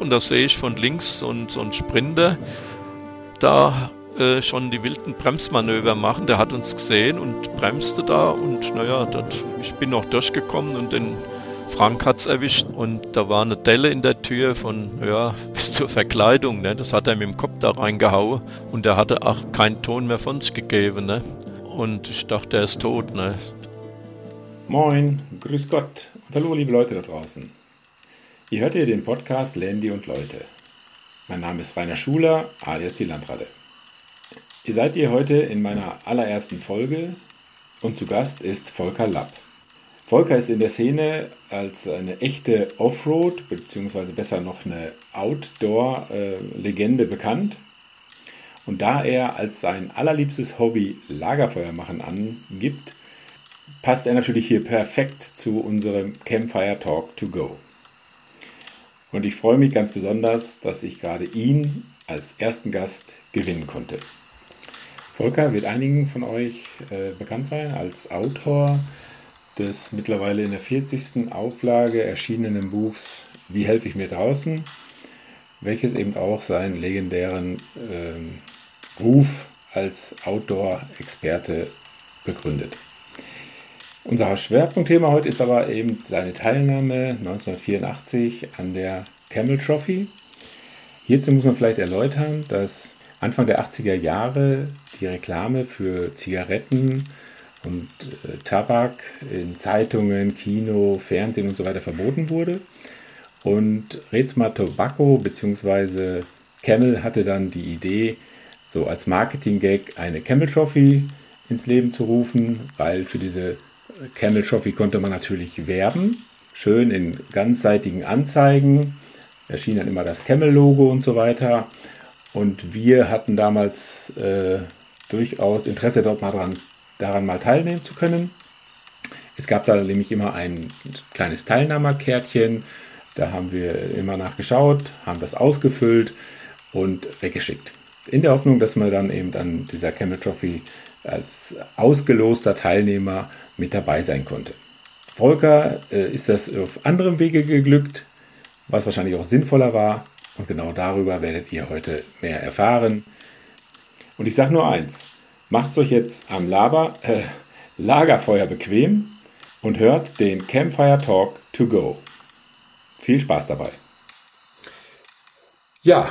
und da sehe ich von links so, ein, so einen Sprinter da äh, schon die wilden Bremsmanöver machen. Der hat uns gesehen und bremste da und naja, dat, ich bin noch durchgekommen und den Frank hat's erwischt und da war eine Delle in der Tür von, ja, bis zur Verkleidung, ne? Das hat er mit dem Kopf da reingehauen und er hatte auch keinen Ton mehr von sich gegeben, ne? Und ich dachte, er ist tot, ne? Moin, grüß Gott und hallo liebe Leute da draußen. Ihr hört hier den Podcast Landy und Leute. Mein Name ist Rainer Schuler, alias die Landratte. Ihr seid hier heute in meiner allerersten Folge und zu Gast ist Volker Lapp. Volker ist in der Szene als eine echte Offroad, beziehungsweise besser noch eine Outdoor-Legende bekannt. Und da er als sein allerliebstes Hobby Lagerfeuer machen angibt, passt er natürlich hier perfekt zu unserem Campfire Talk to Go. Und ich freue mich ganz besonders, dass ich gerade ihn als ersten Gast gewinnen konnte. Volker wird einigen von euch äh, bekannt sein als Autor des mittlerweile in der 40. Auflage erschienenen Buchs Wie helfe ich mir draußen, welches eben auch seinen legendären ähm, Ruf als Outdoor-Experte begründet. Unser Schwerpunktthema heute ist aber eben seine Teilnahme 1984 an der Camel Trophy. Hierzu muss man vielleicht erläutern, dass Anfang der 80er Jahre die Reklame für Zigaretten und äh, Tabak in Zeitungen, Kino, Fernsehen und so weiter verboten wurde. Und Rezma Tobacco bzw. Camel hatte dann die Idee, so als Marketing-Gag eine Camel Trophy ins Leben zu rufen, weil für diese Camel Trophy konnte man natürlich werben. Schön in ganzseitigen Anzeigen. Erschien dann immer das Camel-Logo und so weiter. Und wir hatten damals äh, durchaus Interesse dort mal dran daran mal teilnehmen zu können. Es gab da nämlich immer ein kleines Teilnahmerkärtchen. Da haben wir immer nachgeschaut, haben das ausgefüllt und weggeschickt. In der Hoffnung, dass man dann eben an dieser Camel Trophy als ausgeloster Teilnehmer mit dabei sein konnte. Volker äh, ist das auf anderem Wege geglückt, was wahrscheinlich auch sinnvoller war. Und genau darüber werdet ihr heute mehr erfahren. Und ich sage nur eins, Macht es euch jetzt am Laber, äh, Lagerfeuer bequem und hört den Campfire Talk to go. Viel Spaß dabei. Ja,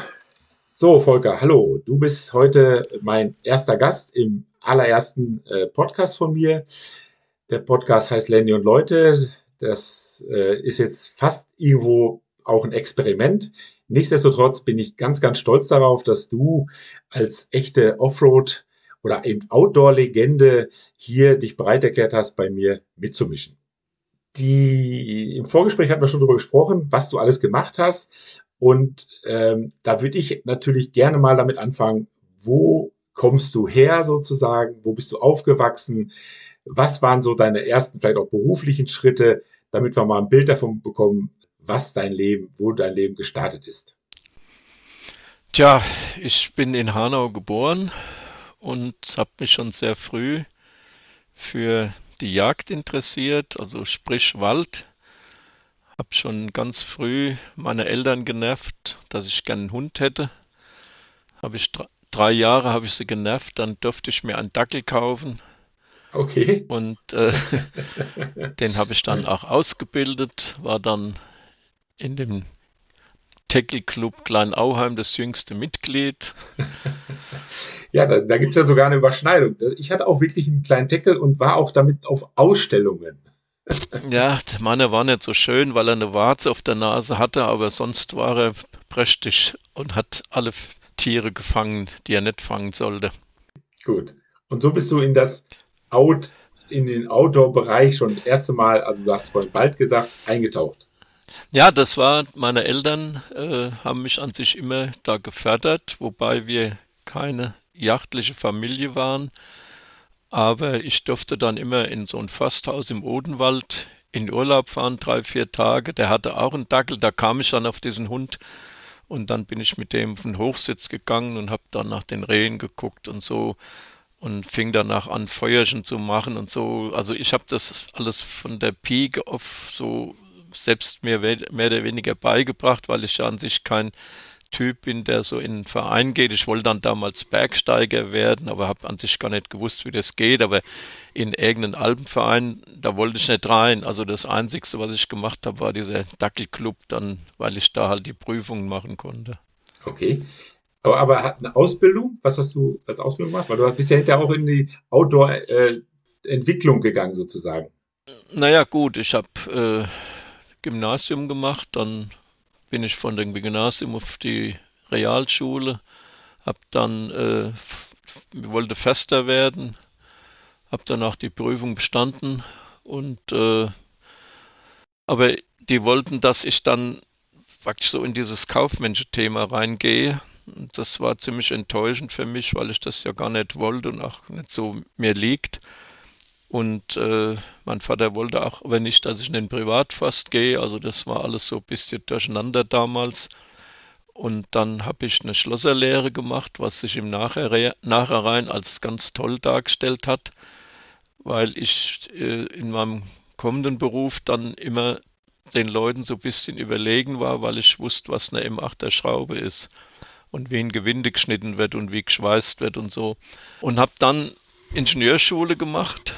so Volker, hallo. Du bist heute mein erster Gast im allerersten äh, Podcast von mir. Der Podcast heißt Landy und Leute. Das äh, ist jetzt fast irgendwo auch ein Experiment. Nichtsdestotrotz bin ich ganz, ganz stolz darauf, dass du als echte Offroad oder eben Outdoor-Legende hier dich bereit erklärt hast, bei mir mitzumischen. Die, Im Vorgespräch hatten wir schon darüber gesprochen, was du alles gemacht hast. Und ähm, da würde ich natürlich gerne mal damit anfangen, wo kommst du her sozusagen, wo bist du aufgewachsen, was waren so deine ersten, vielleicht auch beruflichen Schritte, damit wir mal ein Bild davon bekommen, was dein Leben, wo dein Leben gestartet ist. Tja, ich bin in Hanau geboren, und habe mich schon sehr früh für die Jagd interessiert, also sprich Wald. Habe schon ganz früh meine Eltern genervt, dass ich gerne einen Hund hätte. Habe ich drei Jahre habe ich sie genervt, dann durfte ich mir einen Dackel kaufen. Okay. Und äh, den habe ich dann auch ausgebildet, war dann in dem Tackle Club Kleinauheim das jüngste Mitglied. ja, da, da gibt es ja sogar eine Überschneidung. Ich hatte auch wirklich einen kleinen Tackle und war auch damit auf Ausstellungen. ja, meiner war nicht so schön, weil er eine Warze auf der Nase hatte, aber sonst war er prächtig und hat alle Tiere gefangen, die er nicht fangen sollte. Gut. Und so bist du in das Out, in den Outdoor-Bereich schon das erste Mal, also du hast vorhin Wald gesagt, eingetaucht. Ja, das war, meine Eltern äh, haben mich an sich immer da gefördert, wobei wir keine jachtliche Familie waren. Aber ich durfte dann immer in so ein Forsthaus im Odenwald in Urlaub fahren, drei, vier Tage. Der hatte auch einen Dackel, da kam ich dann auf diesen Hund und dann bin ich mit dem auf den Hochsitz gegangen und habe dann nach den Rehen geguckt und so und fing danach an, Feuerchen zu machen und so. Also ich habe das alles von der Pike auf so selbst mir mehr oder weniger beigebracht, weil ich ja an sich kein Typ bin, der so in einen Verein geht. Ich wollte dann damals Bergsteiger werden, aber habe an sich gar nicht gewusst, wie das geht. Aber in irgendeinen Alpenverein, da wollte ich nicht rein. Also das Einzige, was ich gemacht habe, war dieser Dackelclub, dann, weil ich da halt die Prüfungen machen konnte. Okay. Aber, aber eine Ausbildung, was hast du als Ausbildung gemacht? Weil du bist ja hinterher auch in die Outdoor-Entwicklung äh, gegangen, sozusagen. Naja, gut, ich habe äh, Gymnasium gemacht, dann bin ich von dem Gymnasium auf die Realschule, habe dann äh, wollte fester werden, habe danach die Prüfung bestanden und äh, aber die wollten, dass ich dann praktisch so in dieses kaufmännische Thema reingehe. Das war ziemlich enttäuschend für mich, weil ich das ja gar nicht wollte und auch nicht so mir liegt. Und äh, mein Vater wollte auch aber nicht, dass ich in den Privatfast gehe. Also das war alles so ein bisschen durcheinander damals. Und dann habe ich eine Schlosserlehre gemacht, was sich im Nachhinein als ganz toll dargestellt hat, weil ich äh, in meinem kommenden Beruf dann immer den Leuten so ein bisschen überlegen war, weil ich wusste, was eine M8er Schraube ist und wie ein Gewinde geschnitten wird und wie geschweißt wird und so. Und habe dann Ingenieurschule gemacht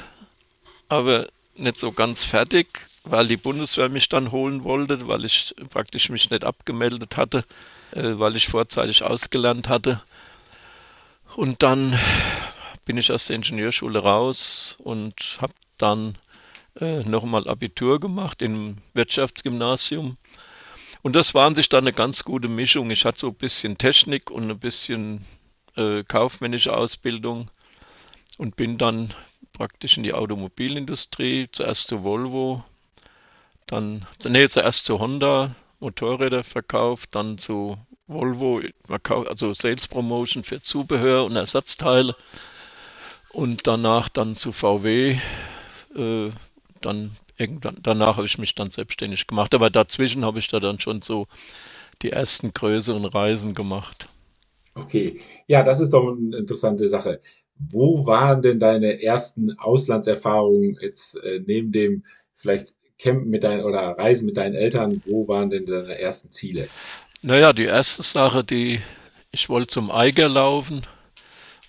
aber nicht so ganz fertig, weil die Bundeswehr mich dann holen wollte, weil ich praktisch mich nicht abgemeldet hatte, äh, weil ich vorzeitig ausgelernt hatte. Und dann bin ich aus der Ingenieurschule raus und habe dann äh, nochmal Abitur gemacht im Wirtschaftsgymnasium. Und das war an sich dann eine ganz gute Mischung. Ich hatte so ein bisschen Technik und ein bisschen äh, kaufmännische Ausbildung und bin dann praktisch in die Automobilindustrie, zuerst zu Volvo, dann, nee, zuerst zu Honda, Motorräder verkauft, dann zu Volvo, also Sales Promotion für Zubehör und Ersatzteile und danach dann zu VW, äh, dann irgendwann, danach habe ich mich dann selbstständig gemacht, aber dazwischen habe ich da dann schon so die ersten größeren Reisen gemacht. Okay, ja, das ist doch eine interessante Sache. Wo waren denn deine ersten Auslandserfahrungen jetzt äh, neben dem vielleicht Campen mit deinen oder Reisen mit deinen Eltern? Wo waren denn deine ersten Ziele? Naja, die erste Sache, die ich wollte zum Eiger laufen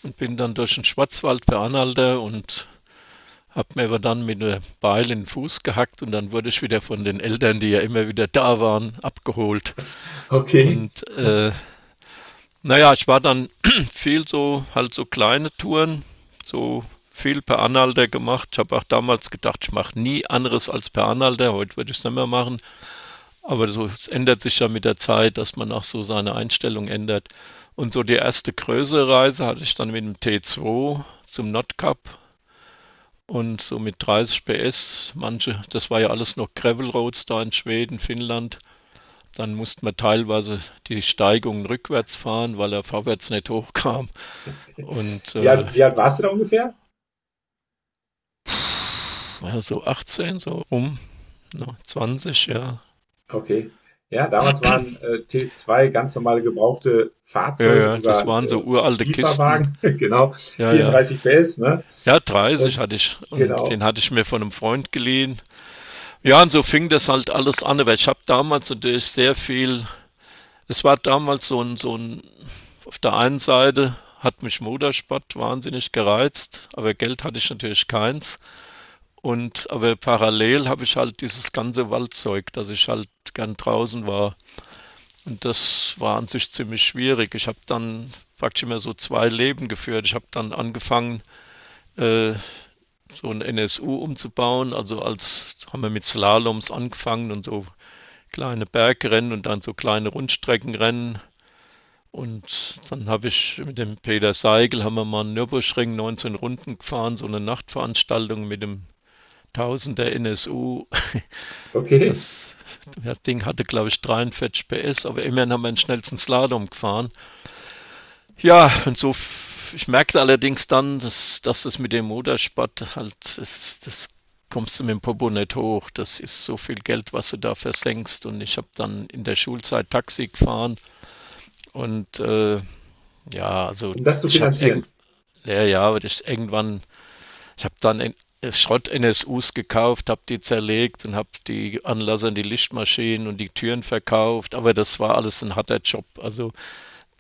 und bin dann durch den Schwarzwald per Anhalter und habe mir aber dann mit einer Beil in den Fuß gehackt und dann wurde ich wieder von den Eltern, die ja immer wieder da waren, abgeholt. Okay. Und äh, naja, ich war dann viel so, halt so kleine Touren, so viel per Anhalter gemacht. Ich habe auch damals gedacht, ich mache nie anderes als per Anhalter. Heute würde ich es nicht mehr machen. Aber so, es ändert sich ja mit der Zeit, dass man auch so seine Einstellung ändert. Und so die erste größere Reise hatte ich dann mit dem T2 zum Nordkap und so mit 30 PS. Manche, das war ja alles noch Gravel Roads da in Schweden, Finnland. Dann musste man teilweise die Steigungen rückwärts fahren, weil er vorwärts nicht hochkam. Und, äh, wie, alt, wie alt warst du da ungefähr? War so 18, so um no, 20, ja. Okay. Ja, damals waren äh, T2 ganz normale gebrauchte Fahrzeuge. Ja, ja das waren so äh, uralte Kisten. genau. Ja, 34 ja. PS, ne? Ja, 30 und, hatte ich. Und genau. den hatte ich mir von einem Freund geliehen. Ja, und so fing das halt alles an, weil ich habe damals natürlich sehr viel, es war damals so ein, so ein, auf der einen Seite hat mich Motorsport wahnsinnig gereizt, aber Geld hatte ich natürlich keins. Und aber parallel habe ich halt dieses ganze Waldzeug, dass ich halt gern draußen war. Und das war an sich ziemlich schwierig. Ich habe dann praktisch immer so zwei Leben geführt. Ich habe dann angefangen, äh, so ein NSU umzubauen. Also als haben wir mit Slaloms angefangen und so kleine Bergrennen und dann so kleine Rundstreckenrennen. Und dann habe ich mit dem Peter Seigel haben wir mal einen Nürburgring 19 Runden gefahren, so eine Nachtveranstaltung mit dem Tausender NSU. Okay. Das, das Ding hatte, glaube ich, 43 PS, aber immerhin haben wir den schnellsten Slalom gefahren. Ja, und so ich merkte allerdings dann, dass, dass das mit dem Motorsport halt, das, das kommst du mit dem Popo nicht hoch. Das ist so viel Geld, was du da versenkst. Und ich habe dann in der Schulzeit Taxi gefahren. Und äh, ja, also. Um das zu finanzieren. Ja, ja, aber ich irgendwann, ich habe dann Schrott-NSUs gekauft, habe die zerlegt und habe die Anlasser die Lichtmaschinen und die Türen verkauft. Aber das war alles ein harter Job. Also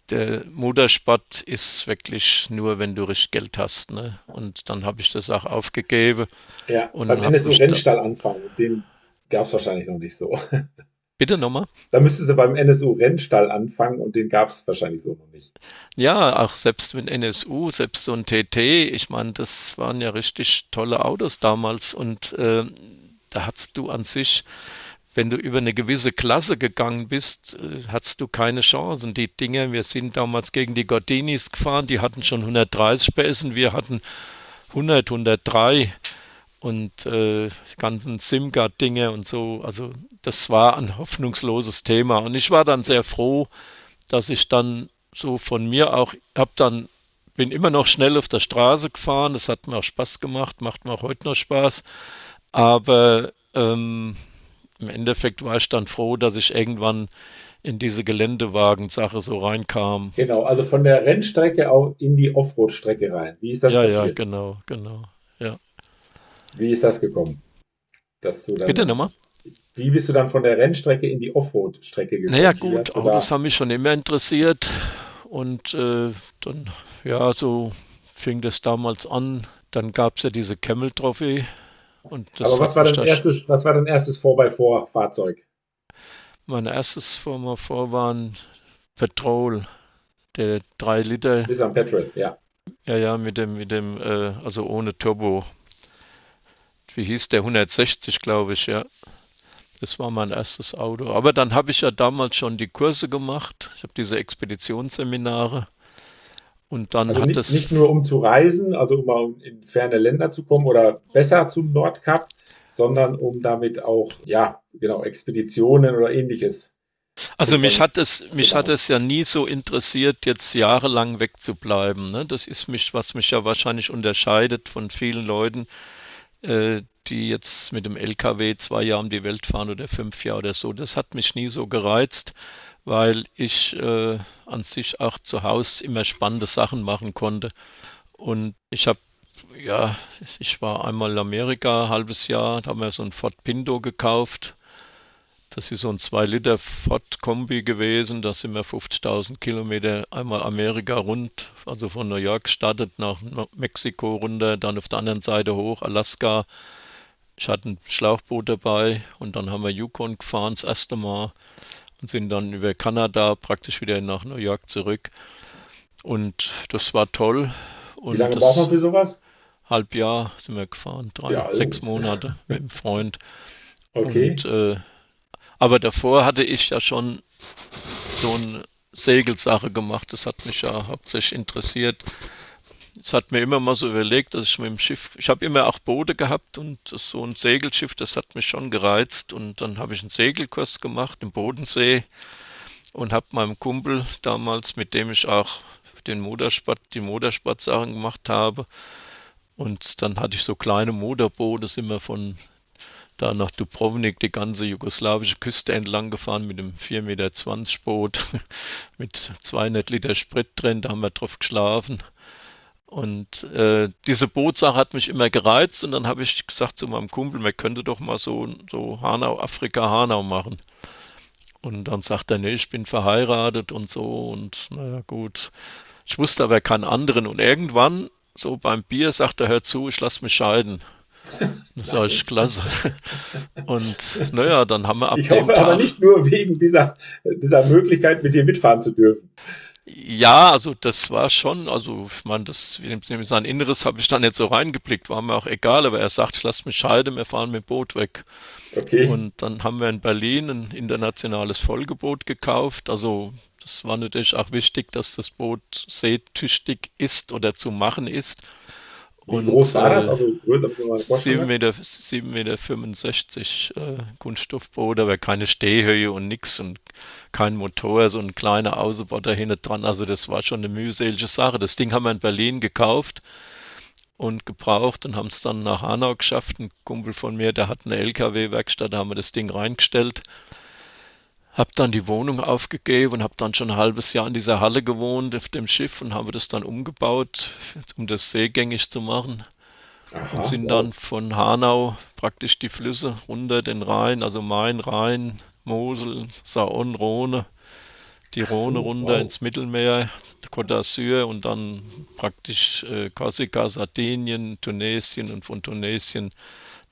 der Motorsport ist wirklich nur, wenn du richtig Geld hast. Ne? Und dann habe ich das auch aufgegeben. Ja, und beim NSU-Rennstall anfangen, den gab es wahrscheinlich noch nicht so. Bitte nochmal? Da müsste sie beim NSU-Rennstall anfangen und den gab es wahrscheinlich so noch nicht. Ja, auch selbst mit NSU, selbst so ein TT, ich meine, das waren ja richtig tolle Autos damals und äh, da hattest du an sich, wenn du über eine gewisse Klasse gegangen bist, äh, hattest du keine Chancen. Die Dinge, wir sind damals gegen die Gordinis gefahren, die hatten schon 130 PS, wir hatten 100, 103 und äh, ganzen Simgard-Dinge und so. Also das war ein hoffnungsloses Thema. Und ich war dann sehr froh, dass ich dann so von mir auch, hab dann, bin immer noch schnell auf der Straße gefahren. Das hat mir auch Spaß gemacht, macht mir auch heute noch Spaß. Aber ähm, im Endeffekt war ich dann froh, dass ich irgendwann in diese Geländewagen-Sache so reinkam. Genau, also von der Rennstrecke auch in die Offroad-Strecke rein. Wie ist das ja, passiert? Ja, genau, genau. Wie ist das gekommen? Dass du dann, Bitte nochmal. Wie bist du dann von der Rennstrecke in die Offroad-Strecke gekommen? Naja gut, Autos haben mich schon immer interessiert und äh, dann, ja, so fing das damals an. Dann gab es ja diese Camel Trophy. Aber was war, dein erstes, was war dein erstes 4x4-Fahrzeug? Mein erstes 4x4 war ein Petrol, der 3 Liter. Nissan Petrol, ja. Ja, ja, mit dem, mit dem, äh, also ohne Turbo wie hieß der, 160, glaube ich, ja. Das war mein erstes Auto. Aber dann habe ich ja damals schon die Kurse gemacht. Ich habe diese Expeditionsseminare. Und dann also hat nicht, es. Nicht nur um zu reisen, also um in ferne Länder zu kommen oder besser zum Nordkap, sondern um damit auch, ja, genau, Expeditionen oder ähnliches. Also mich hat es, mich genau. hat es ja nie so interessiert, jetzt jahrelang wegzubleiben. Ne? Das ist mich, was mich ja wahrscheinlich unterscheidet von vielen Leuten, äh, die jetzt mit dem LKW zwei Jahre um die Welt fahren oder fünf Jahre oder so. Das hat mich nie so gereizt, weil ich äh, an sich auch zu Hause immer spannende Sachen machen konnte. Und ich habe, ja, ich war einmal in Amerika, ein halbes Jahr, da haben wir so ein Ford Pinto gekauft das ist so ein 2-Liter Ford-Kombi gewesen. Da sind wir 50.000 Kilometer einmal Amerika rund, also von New York startet nach Mexiko runter, dann auf der anderen Seite hoch, Alaska. Ich hatte ein Schlauchboot dabei und dann haben wir Yukon gefahren das erste Mal und sind dann über Kanada praktisch wieder nach New York zurück. Und das war toll. Und Wie lange braucht man für sowas? Halb Jahr sind wir gefahren, drei, ja, sechs Monate mit einem Freund. Okay. Und äh, aber davor hatte ich ja schon so eine Segelsache gemacht. Das hat mich ja hauptsächlich interessiert. Es hat mir immer mal so überlegt, dass ich mit dem Schiff, ich habe immer auch Boote gehabt und so ein Segelschiff, das hat mich schon gereizt. Und dann habe ich einen Segelkurs gemacht im Bodensee und habe meinem Kumpel damals, mit dem ich auch den Motorsport, die Motorsportsachen gemacht habe, und dann hatte ich so kleine Motorboote, sind wir von da nach Dubrovnik die ganze jugoslawische Küste entlang gefahren mit einem 4,20 Meter Boot mit 200 Liter Sprit drin, da haben wir drauf geschlafen. Und äh, diese Bootsache hat mich immer gereizt und dann habe ich gesagt zu meinem Kumpel, man könnte doch mal so, so Hanau, Afrika Hanau machen. Und dann sagt er, nee, ich bin verheiratet und so und naja gut. Ich wusste aber keinen anderen und irgendwann, so beim Bier, sagt er, hör zu, ich lass mich scheiden. Das war echt klasse. Und naja, dann haben wir ab Ich hoffe Tag, aber nicht nur wegen dieser, dieser Möglichkeit, mit dir mitfahren zu dürfen. Ja, also das war schon, also ich meine, das in sein Inneres habe ich dann nicht so reingeblickt, war mir auch egal, aber er sagt, ich lass mich scheiden, wir fahren mit dem Boot weg. Okay. Und dann haben wir in Berlin ein internationales Folgeboot gekauft. Also das war natürlich auch wichtig, dass das Boot seetüchtig ist oder zu machen ist. Wie groß war das? Äh, also größer, 7,65 Meter, 7 Meter 65, äh, Kunststoffboot, aber keine Stehhöhe und nix und kein Motor, so ein kleiner Außenbord da hinten dran. Also das war schon eine mühselige Sache. Das Ding haben wir in Berlin gekauft und gebraucht und haben es dann nach Hanau geschafft. Ein Kumpel von mir, der hat eine LKW-Werkstatt, da haben wir das Ding reingestellt habe dann die Wohnung aufgegeben und habe dann schon ein halbes Jahr in dieser Halle gewohnt auf dem Schiff und habe das dann umgebaut, um das seegängig zu machen. Aha, und sind wow. dann von Hanau praktisch die Flüsse runter den Rhein, also Main, Rhein, Mosel, Saon, Rhone, die so, Rhone runter wow. ins Mittelmeer, Côte d'Azur und dann praktisch äh, Korsika, Sardinien, Tunesien und von Tunesien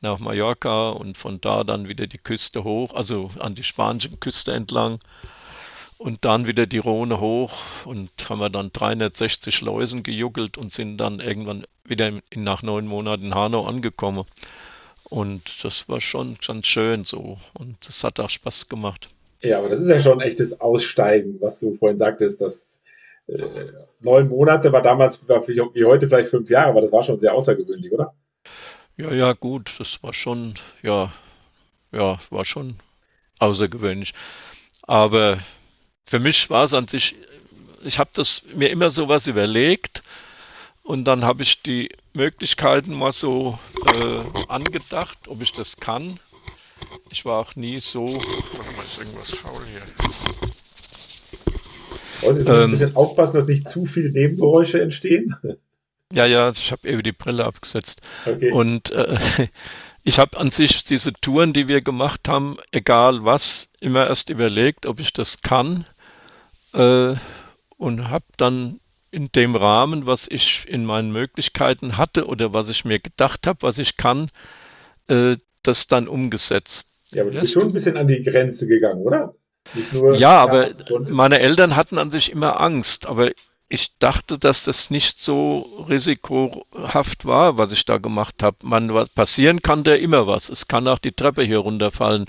nach Mallorca und von da dann wieder die Küste hoch, also an die spanische Küste entlang und dann wieder die Rhone hoch und haben wir dann 360 Schleusen gejuckelt und sind dann irgendwann wieder nach neun Monaten in Hanau angekommen. Und das war schon ganz schön so und das hat auch Spaß gemacht. Ja, aber das ist ja schon ein echtes Aussteigen, was du vorhin sagtest, dass äh, neun Monate war damals war wie heute vielleicht fünf Jahre, aber das war schon sehr außergewöhnlich, oder? Ja, ja, gut, das war schon, ja, ja, war schon außergewöhnlich. Aber für mich war es an sich, ich habe das mir immer so was überlegt und dann habe ich die Möglichkeiten mal so äh, angedacht, ob ich das kann. Ich war auch nie so. Warte mal, ist irgendwas faul hier. Also ich muss ähm, ein bisschen aufpassen, dass nicht zu viele Nebengeräusche entstehen. Ja, ja, ich habe eben die Brille abgesetzt. Okay. Und äh, ich habe an sich diese Touren, die wir gemacht haben, egal was, immer erst überlegt, ob ich das kann. Äh, und habe dann in dem Rahmen, was ich in meinen Möglichkeiten hatte oder was ich mir gedacht habe, was ich kann, äh, das dann umgesetzt. Ja, aber du bist schon ein bisschen an die Grenze gegangen, oder? ja, aber meine Eltern hatten an sich immer Angst, aber ich dachte, dass das nicht so risikohaft war, was ich da gemacht habe. Man, passieren kann da immer was. Es kann auch die Treppe hier runterfallen.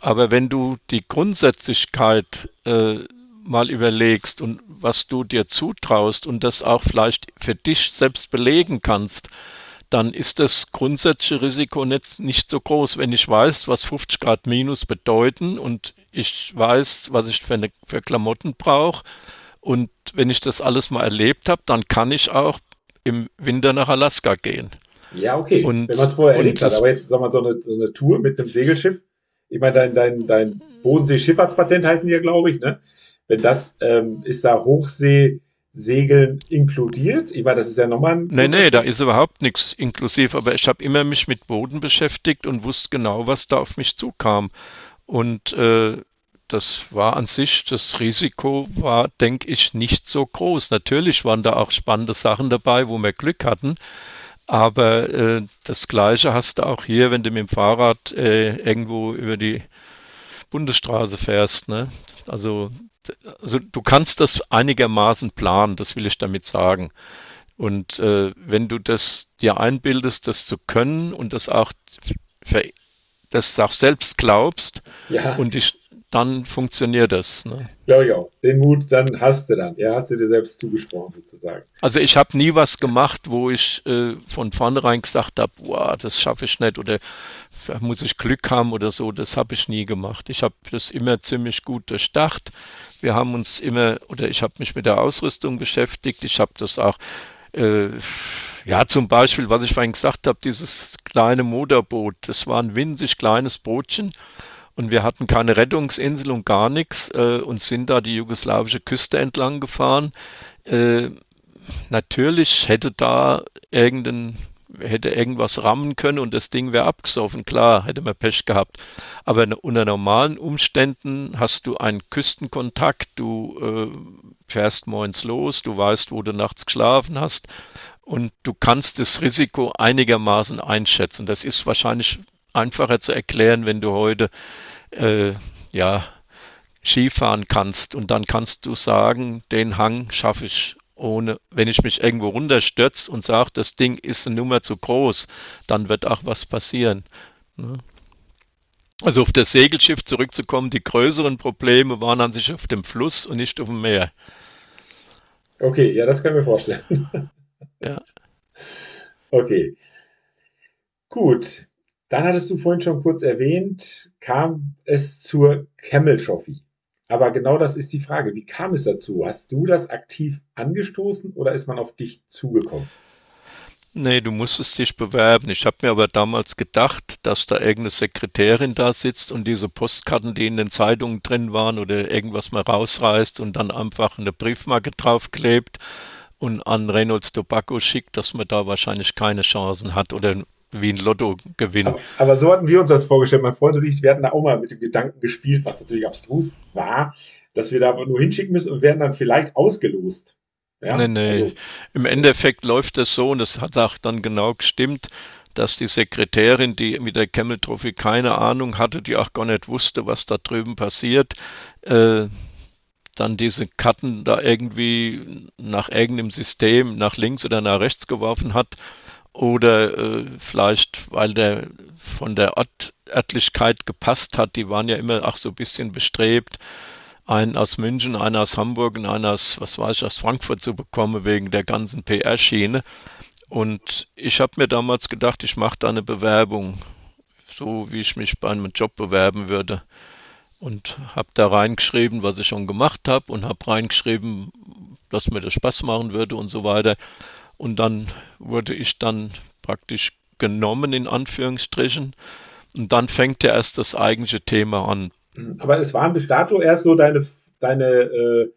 Aber wenn du die Grundsätzlichkeit äh, mal überlegst und was du dir zutraust und das auch vielleicht für dich selbst belegen kannst, dann ist das grundsätzliche Risiko nicht, nicht so groß. Wenn ich weiß, was 50 Grad minus bedeuten und ich weiß, was ich für, eine, für Klamotten brauche, und wenn ich das alles mal erlebt habe, dann kann ich auch im Winter nach Alaska gehen. Ja, okay. Und, wenn man es vorher erlebt hat. Aber jetzt, sagen wir so eine, so eine Tour mit einem Segelschiff. Ich meine, dein, dein, dein Bodensee-Schifffahrtspatent heißen die ja, glaube ich, ne? Wenn das, ähm, ist da Hochseesegeln inkludiert? Ich meine, das ist ja nochmal ein. Nee, nee, da ist überhaupt nichts inklusiv, aber ich habe immer mich mit Boden beschäftigt und wusste genau, was da auf mich zukam. Und äh, das war an sich, das Risiko war, denke ich, nicht so groß. Natürlich waren da auch spannende Sachen dabei, wo wir Glück hatten. Aber äh, das Gleiche hast du auch hier, wenn du mit dem Fahrrad äh, irgendwo über die Bundesstraße fährst. Ne? Also, also du kannst das einigermaßen planen, das will ich damit sagen. Und äh, wenn du das dir einbildest, das zu können und das auch, das auch selbst glaubst ja. und dich dann funktioniert das. Ne? Ja, ja, den Mut, dann hast du dann. Ja, hast du dir selbst zugesprochen sozusagen. Also ich habe nie was gemacht, wo ich äh, von vornherein gesagt habe, wow, das schaffe ich nicht oder muss ich Glück haben oder so. Das habe ich nie gemacht. Ich habe das immer ziemlich gut durchdacht. Wir haben uns immer, oder ich habe mich mit der Ausrüstung beschäftigt. Ich habe das auch äh, ja, zum Beispiel, was ich vorhin gesagt habe, dieses kleine Motorboot, das war ein winzig kleines Bootchen und wir hatten keine Rettungsinsel und gar nichts äh, und sind da die jugoslawische Küste entlang gefahren. Äh, natürlich hätte da irgendein hätte irgendwas rammen können und das Ding wäre abgesoffen. Klar, hätte man Pech gehabt. Aber unter normalen Umständen hast du einen Küstenkontakt, du äh, fährst morgens los, du weißt, wo du nachts geschlafen hast und du kannst das Risiko einigermaßen einschätzen. Das ist wahrscheinlich einfacher zu erklären, wenn du heute äh, ja, Skifahren kannst und dann kannst du sagen, den Hang schaffe ich ohne, wenn ich mich irgendwo runterstürze und sage, das Ding ist eine Nummer zu groß, dann wird auch was passieren. Ne? Also auf das Segelschiff zurückzukommen, die größeren Probleme waren an sich auf dem Fluss und nicht auf dem Meer. Okay, ja, das können wir vorstellen. Ja. Okay. Gut. Dann hattest du vorhin schon kurz erwähnt, kam es zur Camel Trophy. Aber genau das ist die Frage. Wie kam es dazu? Hast du das aktiv angestoßen oder ist man auf dich zugekommen? Nee, du musstest dich bewerben. Ich habe mir aber damals gedacht, dass da irgendeine Sekretärin da sitzt und diese Postkarten, die in den Zeitungen drin waren oder irgendwas mal rausreißt und dann einfach eine Briefmarke draufklebt und an Reynolds Tobacco schickt, dass man da wahrscheinlich keine Chancen hat oder wie ein Lottogewinn. Aber, aber so hatten wir uns das vorgestellt. Mein Freund und ich, wir hatten da auch mal mit dem Gedanken gespielt, was natürlich abstrus war, dass wir da nur hinschicken müssen und werden dann vielleicht ausgelost. Ja? Nee, nee. Also, Im Endeffekt läuft das so und das hat auch dann genau gestimmt, dass die Sekretärin, die mit der Camel Trophy keine Ahnung hatte, die auch gar nicht wusste, was da drüben passiert, äh, dann diese Karten da irgendwie nach irgendeinem System nach links oder nach rechts geworfen hat oder äh, vielleicht, weil der von der Ort, Örtlichkeit gepasst hat, die waren ja immer auch so ein bisschen bestrebt, einen aus München, einen aus Hamburg und einen aus, was weiß ich, aus Frankfurt zu bekommen wegen der ganzen PR-Schiene. Und ich habe mir damals gedacht, ich mache da eine Bewerbung, so wie ich mich bei einem Job bewerben würde. Und habe da reingeschrieben, was ich schon gemacht habe und habe reingeschrieben, dass mir das Spaß machen würde und so weiter. Und dann wurde ich dann praktisch genommen, in Anführungsstrichen. Und dann fängt ja erst das eigentliche Thema an. Aber es waren bis dato erst so deine, deine äh,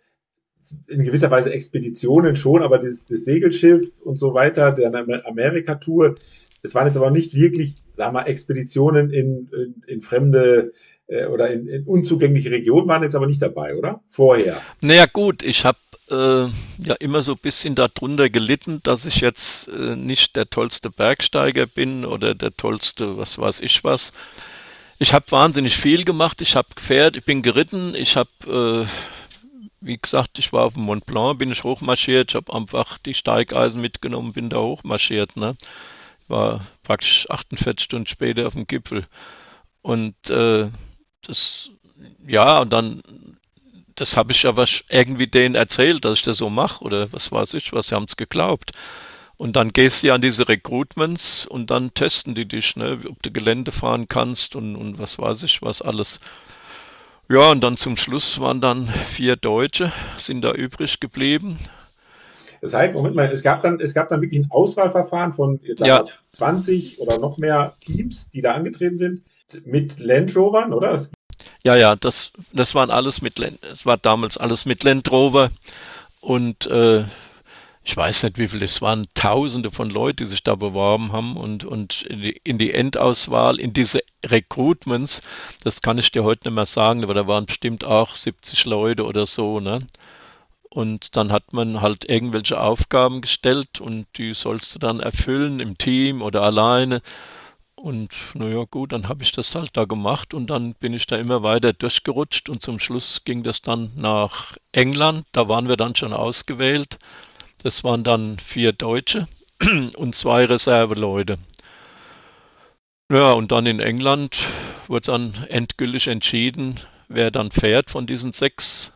in gewisser Weise Expeditionen schon, aber das, das Segelschiff und so weiter, der Amerika-Tour, es waren jetzt aber nicht wirklich, sagen wir, Expeditionen in, in, in fremde äh, oder in, in unzugängliche Regionen waren jetzt aber nicht dabei, oder? Vorher. Naja gut, ich habe äh, ja immer so ein bisschen darunter gelitten, dass ich jetzt äh, nicht der tollste Bergsteiger bin oder der tollste, was weiß ich was. Ich habe wahnsinnig viel gemacht. Ich habe gefährt, ich bin geritten, ich habe, äh, wie gesagt, ich war auf dem Mont Blanc, bin ich hochmarschiert, ich habe einfach die Steigeisen mitgenommen, bin da hochmarschiert. Ne? War praktisch 48 Stunden später auf dem Gipfel. Und äh, das, ja, und dann das habe ich ja was irgendwie denen erzählt, dass ich das so mache oder was weiß ich, was sie haben es geglaubt. Und dann gehst du an diese Recruitments und dann testen die dich, ne, ob du Gelände fahren kannst und, und was weiß ich, was alles. Ja, und dann zum Schluss waren dann vier Deutsche, sind da übrig geblieben. Das heißt, Moment mal, es gab dann, es gab dann wirklich ein Auswahlverfahren von ja. 20 oder noch mehr Teams, die da angetreten sind, mit Land Rovern, oder? Es ja, ja, das, das waren alles mit, es war damals alles mit Land Rover und äh, ich weiß nicht, wie viele, es waren Tausende von Leuten, die sich da beworben haben und, und in, die, in die Endauswahl, in diese Recruitments, das kann ich dir heute nicht mehr sagen, aber da waren bestimmt auch 70 Leute oder so, ne? Und dann hat man halt irgendwelche Aufgaben gestellt und die sollst du dann erfüllen im Team oder alleine. Und naja, gut, dann habe ich das halt da gemacht und dann bin ich da immer weiter durchgerutscht und zum Schluss ging das dann nach England. Da waren wir dann schon ausgewählt. Das waren dann vier Deutsche und zwei Reserveleute. Ja, und dann in England wurde dann endgültig entschieden, wer dann fährt von diesen sechs.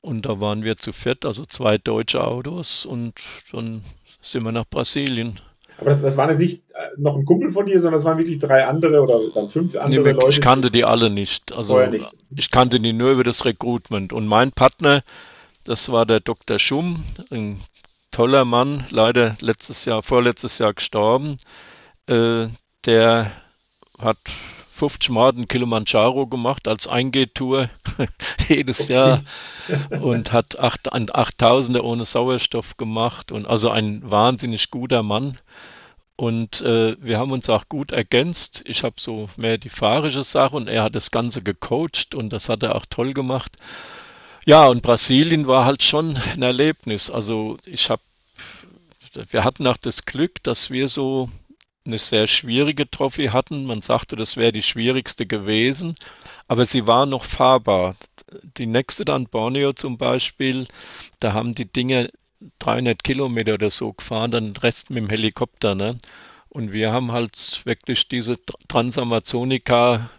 Und da waren wir zu viert, also zwei deutsche Autos und dann sind wir nach Brasilien aber das, das war nicht äh, noch ein Kumpel von dir, sondern das waren wirklich drei andere oder dann fünf andere nee, Leute. Ich kannte die alle nicht. Also nicht. ich kannte die nur über das Recruitment. Und mein Partner, das war der Dr. Schumm, ein toller Mann, leider letztes Jahr, vorletztes Jahr gestorben. Äh, der hat 50 Mal den Kilimanjaro gemacht als Eingehtour jedes okay. Jahr und hat acht, ein Achttausende ohne Sauerstoff gemacht und also ein wahnsinnig guter Mann. Und äh, wir haben uns auch gut ergänzt. Ich habe so mehr die fahrische Sache und er hat das Ganze gecoacht und das hat er auch toll gemacht. Ja, und Brasilien war halt schon ein Erlebnis. Also ich habe, wir hatten auch das Glück, dass wir so eine sehr schwierige Trophy hatten. Man sagte, das wäre die schwierigste gewesen, aber sie war noch fahrbar. Die nächste dann Borneo zum Beispiel, da haben die Dinge 300 Kilometer oder so gefahren, dann Rest mit dem Helikopter, ne? Und wir haben halt wirklich diese Transamazonica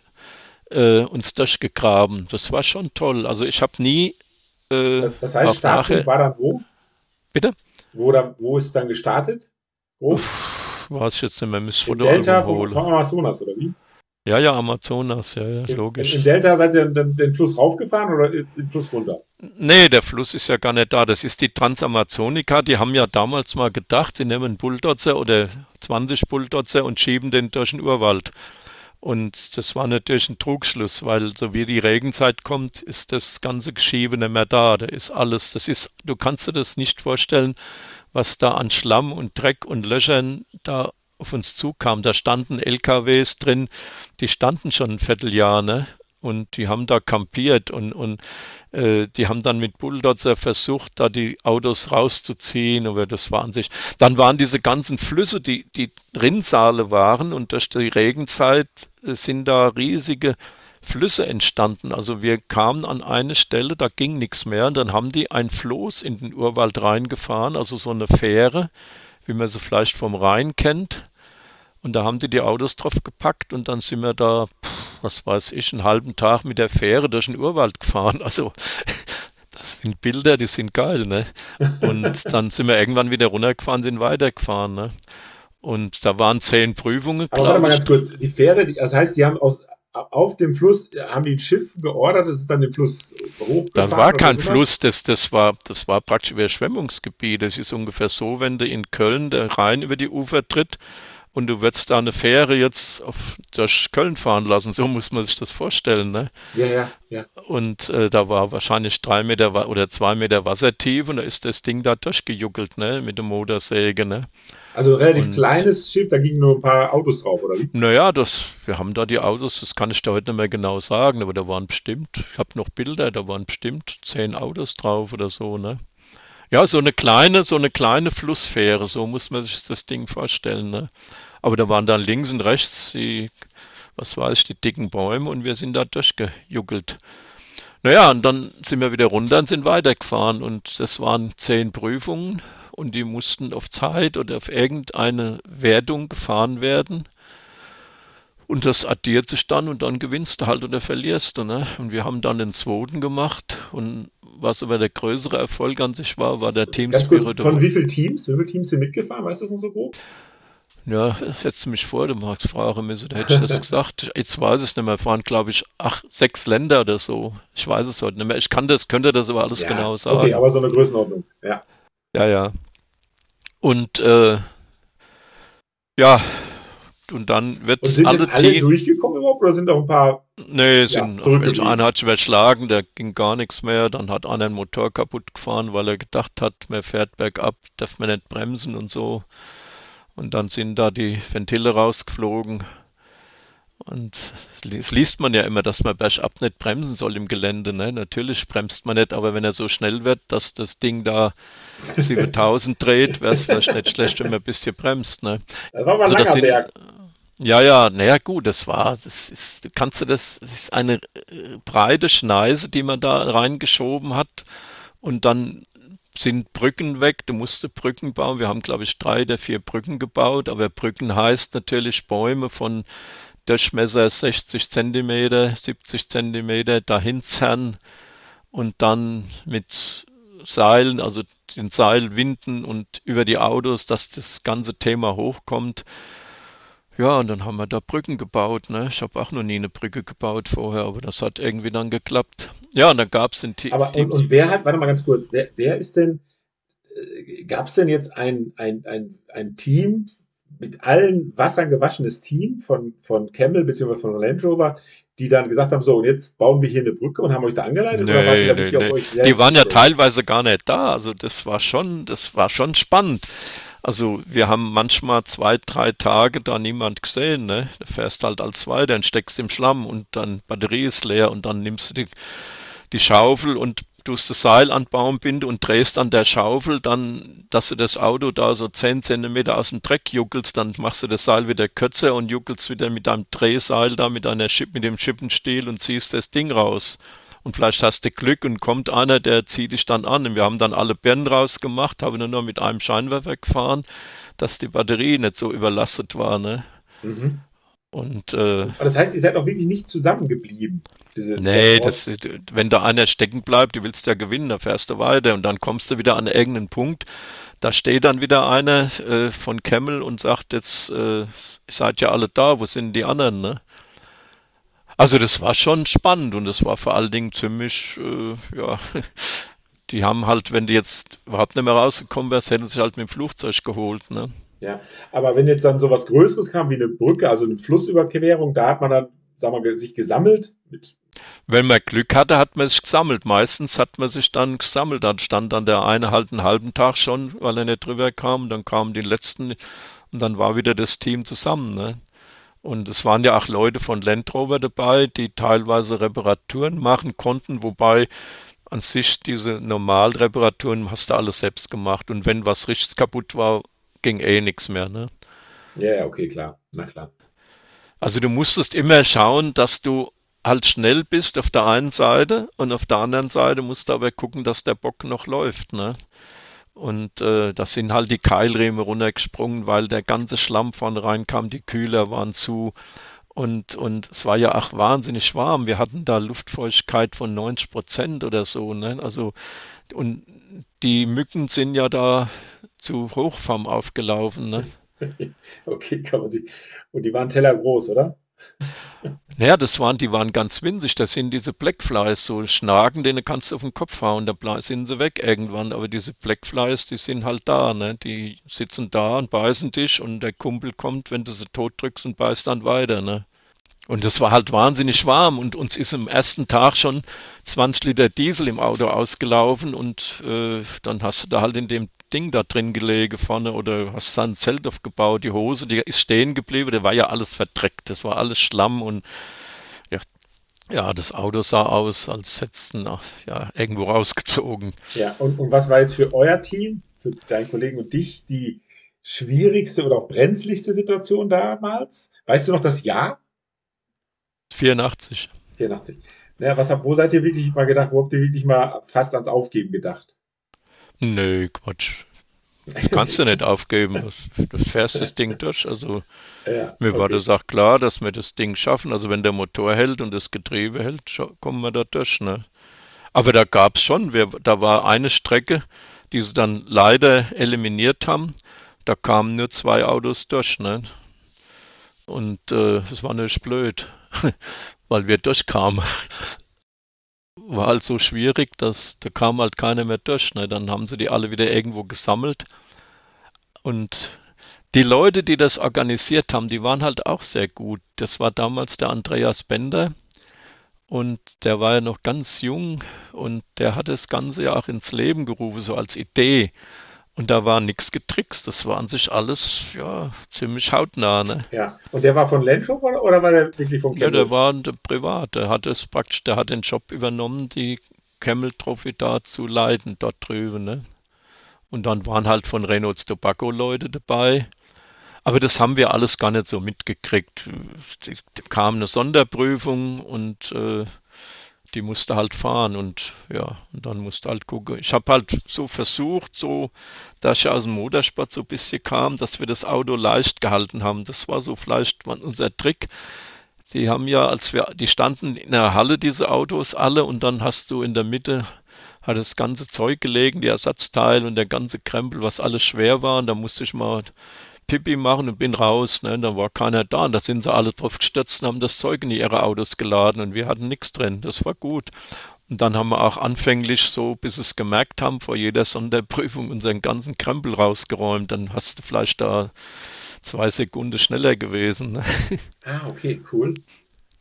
äh, uns durchgegraben. Das war schon toll. Also ich habe nie. Äh, das heißt, Startpunkt war dann wo? Bitte? Wo, da, wo ist dann gestartet? Wo? Uff weiß jetzt nicht mehr, müsste von der Delta vom, vom Amazonas, oder wie? Ja, ja, Amazonas, ja, ja, logisch. Im Delta seid ihr den, den, Fluss raufgefahren oder den Fluss runter? Nee, der Fluss ist ja gar nicht da. Das ist die Transamazonica. Die haben ja damals mal gedacht, sie nehmen einen Bulldozer oder 20 Bulldozer und schieben den durch den Urwald. Und das war natürlich ein Trugschluss, weil so wie die Regenzeit kommt, ist das ganze Geschiebe nicht mehr da. Da ist alles, das ist, du kannst dir das nicht vorstellen, was da an Schlamm und Dreck und Löchern da auf uns zukam. Da standen LKWs drin, die standen schon ein Vierteljahr, ne? Und die haben da kampiert und, und äh, die haben dann mit Bulldozer versucht, da die Autos rauszuziehen, aber das war an sich. Dann waren diese ganzen Flüsse, die, die Rinnsale waren und durch die Regenzeit sind da riesige Flüsse entstanden. Also wir kamen an eine Stelle, da ging nichts mehr und dann haben die ein Floß in den Urwald reingefahren, also so eine Fähre, wie man sie vielleicht vom Rhein kennt. Und da haben die die Autos drauf gepackt und dann sind wir da, was weiß ich, einen halben Tag mit der Fähre durch den Urwald gefahren. Also das sind Bilder, die sind geil, ne? Und dann sind wir irgendwann wieder runtergefahren, sind weitergefahren, ne? Und da waren zehn Prüfungen. Aber warte mal ganz kurz, die Fähre, das heißt, sie haben aus, auf dem Fluss, haben die ein Schiff geordert, das ist dann den Fluss hochgefahren? Das war kein Fluss, das, das, war, das war praktisch Überschwemmungsgebiet. Das ist ungefähr so, wenn du in Köln der Rhein über die Ufer tritt und du würdest da eine Fähre jetzt auf, durch Köln fahren lassen. So muss man sich das vorstellen. Ne? Ja, ja, ja. Und äh, da war wahrscheinlich drei Meter oder zwei Meter Wassertief und da ist das Ding da durchgejuckelt ne? mit der Motorsäge. Ne? Also ein relativ und, kleines Schiff, da gingen nur ein paar Autos drauf, oder wie? Naja, das, wir haben da die Autos, das kann ich dir heute nicht mehr genau sagen, aber da waren bestimmt, ich habe noch Bilder, da waren bestimmt zehn Autos drauf oder so, ne? Ja, so eine kleine, so eine kleine Flussfähre, so muss man sich das Ding vorstellen, ne? Aber da waren dann links und rechts die, was weiß ich, die dicken Bäume und wir sind da durchgejuckelt. Naja, und dann sind wir wieder runter und sind weitergefahren und das waren zehn Prüfungen und die mussten auf Zeit oder auf irgendeine Wertung gefahren werden. Und das addiert sich dann und dann gewinnst du halt oder verlierst du. Ne? Und wir haben dann den zweiten gemacht und was aber der größere Erfolg an sich war, war der Team Spirit. Von wie vielen Teams? Wie viele Teams sind mitgefahren? Weißt du das noch so grob? Ja, setzt mich vor, du magst fragen müssen, da hätte ich das gesagt. Jetzt weiß ich nicht mehr, fahren glaube ich acht, sechs Länder oder so. Ich weiß es heute nicht mehr. Ich kann das, könnte das aber alles ja, genau sagen. Okay, aber so eine Größenordnung, ja. Ja, ja. Und äh, ja, und dann wird und sind alle, alle durchgekommen überhaupt oder sind auch ein paar? Nee, sind ja, einer hat sich überschlagen, der ging gar nichts mehr. Dann hat einer einen Motor kaputt gefahren, weil er gedacht hat, man fährt bergab, darf man nicht bremsen und so. Und dann sind da die Ventile rausgeflogen. Und es liest man ja immer, dass man bergab nicht bremsen soll im Gelände. Ne? Natürlich bremst man nicht, aber wenn er so schnell wird, dass das Ding da 7000 dreht, wäre es vielleicht nicht schlecht, wenn man ein bisschen bremst. Ne? Das war mal also langer Berg. Ja, ja, naja, gut, das war, das ist, kannst du das, das ist eine äh, breite Schneise, die man da reingeschoben hat und dann sind Brücken weg, du musst Brücken bauen. Wir haben, glaube ich, drei der vier Brücken gebaut, aber Brücken heißt natürlich Bäume von Durchmesser 60 Zentimeter, 70 Zentimeter dahin zerren und dann mit Seilen, also den Seil winden und über die Autos, dass das ganze Thema hochkommt. Ja, und dann haben wir da Brücken gebaut. Ne? Ich habe auch noch nie eine Brücke gebaut vorher, aber das hat irgendwie dann geklappt. Ja, und dann gab es den Team. Aber und, und, wer hat, warte mal ganz kurz, wer, wer ist denn, äh, gab es denn jetzt ein, ein, ein, ein Team, mit allen Wassern gewaschenes Team von, von Camel bzw. von Land Rover, die dann gesagt haben, so, und jetzt bauen wir hier eine Brücke und haben euch da angeleitet? Nee, oder nee, nee. Die waren ja teilweise gar nicht da. Also das war schon, das war schon spannend. Also wir haben manchmal zwei, drei Tage da niemand gesehen. Ne? Du fährst halt als weiter und steckst im Schlamm und dann Batterie ist leer und dann nimmst du die, die Schaufel und tust das Seil an Baum binden und drehst an der Schaufel, dann, dass du das Auto da so 10 Zentimeter aus dem Dreck juckelst, dann machst du das Seil wieder kürzer und juckelst wieder mit deinem Drehseil da mit einer mit dem Schippenstiel und ziehst das Ding raus und vielleicht hast du Glück und kommt einer, der zieht dich dann an. Und wir haben dann alle Birnen rausgemacht, haben nur noch mit einem Scheinwerfer gefahren, dass die Batterie nicht so überlastet war. Ne? Mhm. Und, äh, das heißt, ihr seid auch wirklich nicht zusammengeblieben. Diese nee, das, wenn da einer stecken bleibt, du willst ja gewinnen, dann fährst du weiter und dann kommst du wieder an irgendeinen Punkt. Da steht dann wieder einer äh, von Kemmel und sagt jetzt, äh, seid ja alle da, wo sind die anderen, ne? Also das war schon spannend und das war vor allen Dingen ziemlich, äh, ja, die haben halt, wenn die jetzt überhaupt nicht mehr rausgekommen wären, hätten sie halt mit dem Flugzeug geholt, ne? Ja, aber wenn jetzt dann so was Größeres kam wie eine Brücke, also eine Flussüberquerung, da hat man dann, sagen wir, sich gesammelt mit wenn man Glück hatte, hat man sich gesammelt. Meistens hat man sich dann gesammelt. Dann stand dann der eine halt einen halben Tag schon, weil er nicht drüber kam. Dann kamen die letzten und dann war wieder das Team zusammen. Ne? Und es waren ja auch Leute von Land Rover dabei, die teilweise Reparaturen machen konnten, wobei an sich diese Normalreparaturen hast du alles selbst gemacht. Und wenn was richtig kaputt war, ging eh nichts mehr. Ne? Ja, ja, okay, klar. Na klar. Also du musstest immer schauen, dass du halt schnell bist auf der einen Seite und auf der anderen Seite musst du aber gucken, dass der Bock noch läuft. Ne? Und äh, da sind halt die Keilriemen runtergesprungen, weil der ganze Schlamm vorne reinkam, die Kühler waren zu. Und, und es war ja auch wahnsinnig warm. Wir hatten da Luftfeuchtigkeit von 90 Prozent oder so. Ne? Also, und die Mücken sind ja da zu Hochform aufgelaufen. Ne? okay, kann man sich. Und die waren tellergroß, oder? Naja, das waren, die waren ganz winzig. Das sind diese Blackflies, so Schnaken, denen kannst du auf den Kopf hauen, da sind sie weg irgendwann. Aber diese Blackflies, die sind halt da, ne? Die sitzen da und beißen dich und der Kumpel kommt, wenn du sie tot drückst und beißt dann weiter, ne? Und das war halt wahnsinnig warm und uns ist am ersten Tag schon 20 Liter Diesel im Auto ausgelaufen und äh, dann hast du da halt in dem Ding da drin gelegen vorne oder hast da ein Zelt aufgebaut, die Hose, die ist stehen geblieben, der war ja alles verdreckt, das war alles Schlamm und ja, ja das Auto sah aus, als hättest du ja, irgendwo rausgezogen. Ja, und, und was war jetzt für euer Team, für deinen Kollegen und dich, die schwierigste oder auch brenzligste Situation damals? Weißt du noch das Jahr? 84. 84. Naja, was habt, wo seid ihr wirklich mal gedacht, wo habt ihr wirklich mal fast ans Aufgeben gedacht? Nö, Quatsch. Das kannst du nicht aufgeben. Du fährst das Ding durch. Also ja, mir okay. war das auch klar, dass wir das Ding schaffen. Also wenn der Motor hält und das Getriebe hält, kommen wir da durch. Ne? Aber da gab es schon, wir, da war eine Strecke, die sie dann leider eliminiert haben. Da kamen nur zwei Autos durch. Ne? Und äh, das war natürlich blöd. weil wir durchkamen. War halt so schwierig, dass da kam halt keiner mehr durch. Ne? Dann haben sie die alle wieder irgendwo gesammelt. Und die Leute, die das organisiert haben, die waren halt auch sehr gut. Das war damals der Andreas Bender. Und der war ja noch ganz jung und der hat das Ganze ja auch ins Leben gerufen, so als Idee. Und da war nichts getrickst. Das war an sich alles ja ziemlich hautnah. Ne? Ja. Und der war von Rover oder war der wirklich von Camel? Ja, der war der privat. Der hat es praktisch, der hat den Job übernommen, die Camel Trophy da zu leiten dort drüben. Ne? Und dann waren halt von Reynolds Tobacco Leute dabei. Aber das haben wir alles gar nicht so mitgekriegt. Es kam eine Sonderprüfung und äh, die musste halt fahren und ja, und dann musste halt gucken. Ich habe halt so versucht, so, da ich aus dem Motorsport so ein bisschen kam, dass wir das Auto leicht gehalten haben. Das war so vielleicht unser Trick. Die haben ja, als wir, die standen in der Halle, diese Autos alle, und dann hast du in der Mitte hat das ganze Zeug gelegen, die Ersatzteile und der ganze Krempel, was alles schwer war. Und da musste ich mal Pipi machen und bin raus. Ne? Da war keiner da und da sind sie alle drauf gestürzt und haben das Zeug in ihre Autos geladen und wir hatten nichts drin. Das war gut. Und dann haben wir auch anfänglich so, bis es gemerkt haben, vor jeder Sonderprüfung unseren ganzen Krempel rausgeräumt. Dann hast du vielleicht da zwei Sekunden schneller gewesen. Ne? Ah, okay, cool.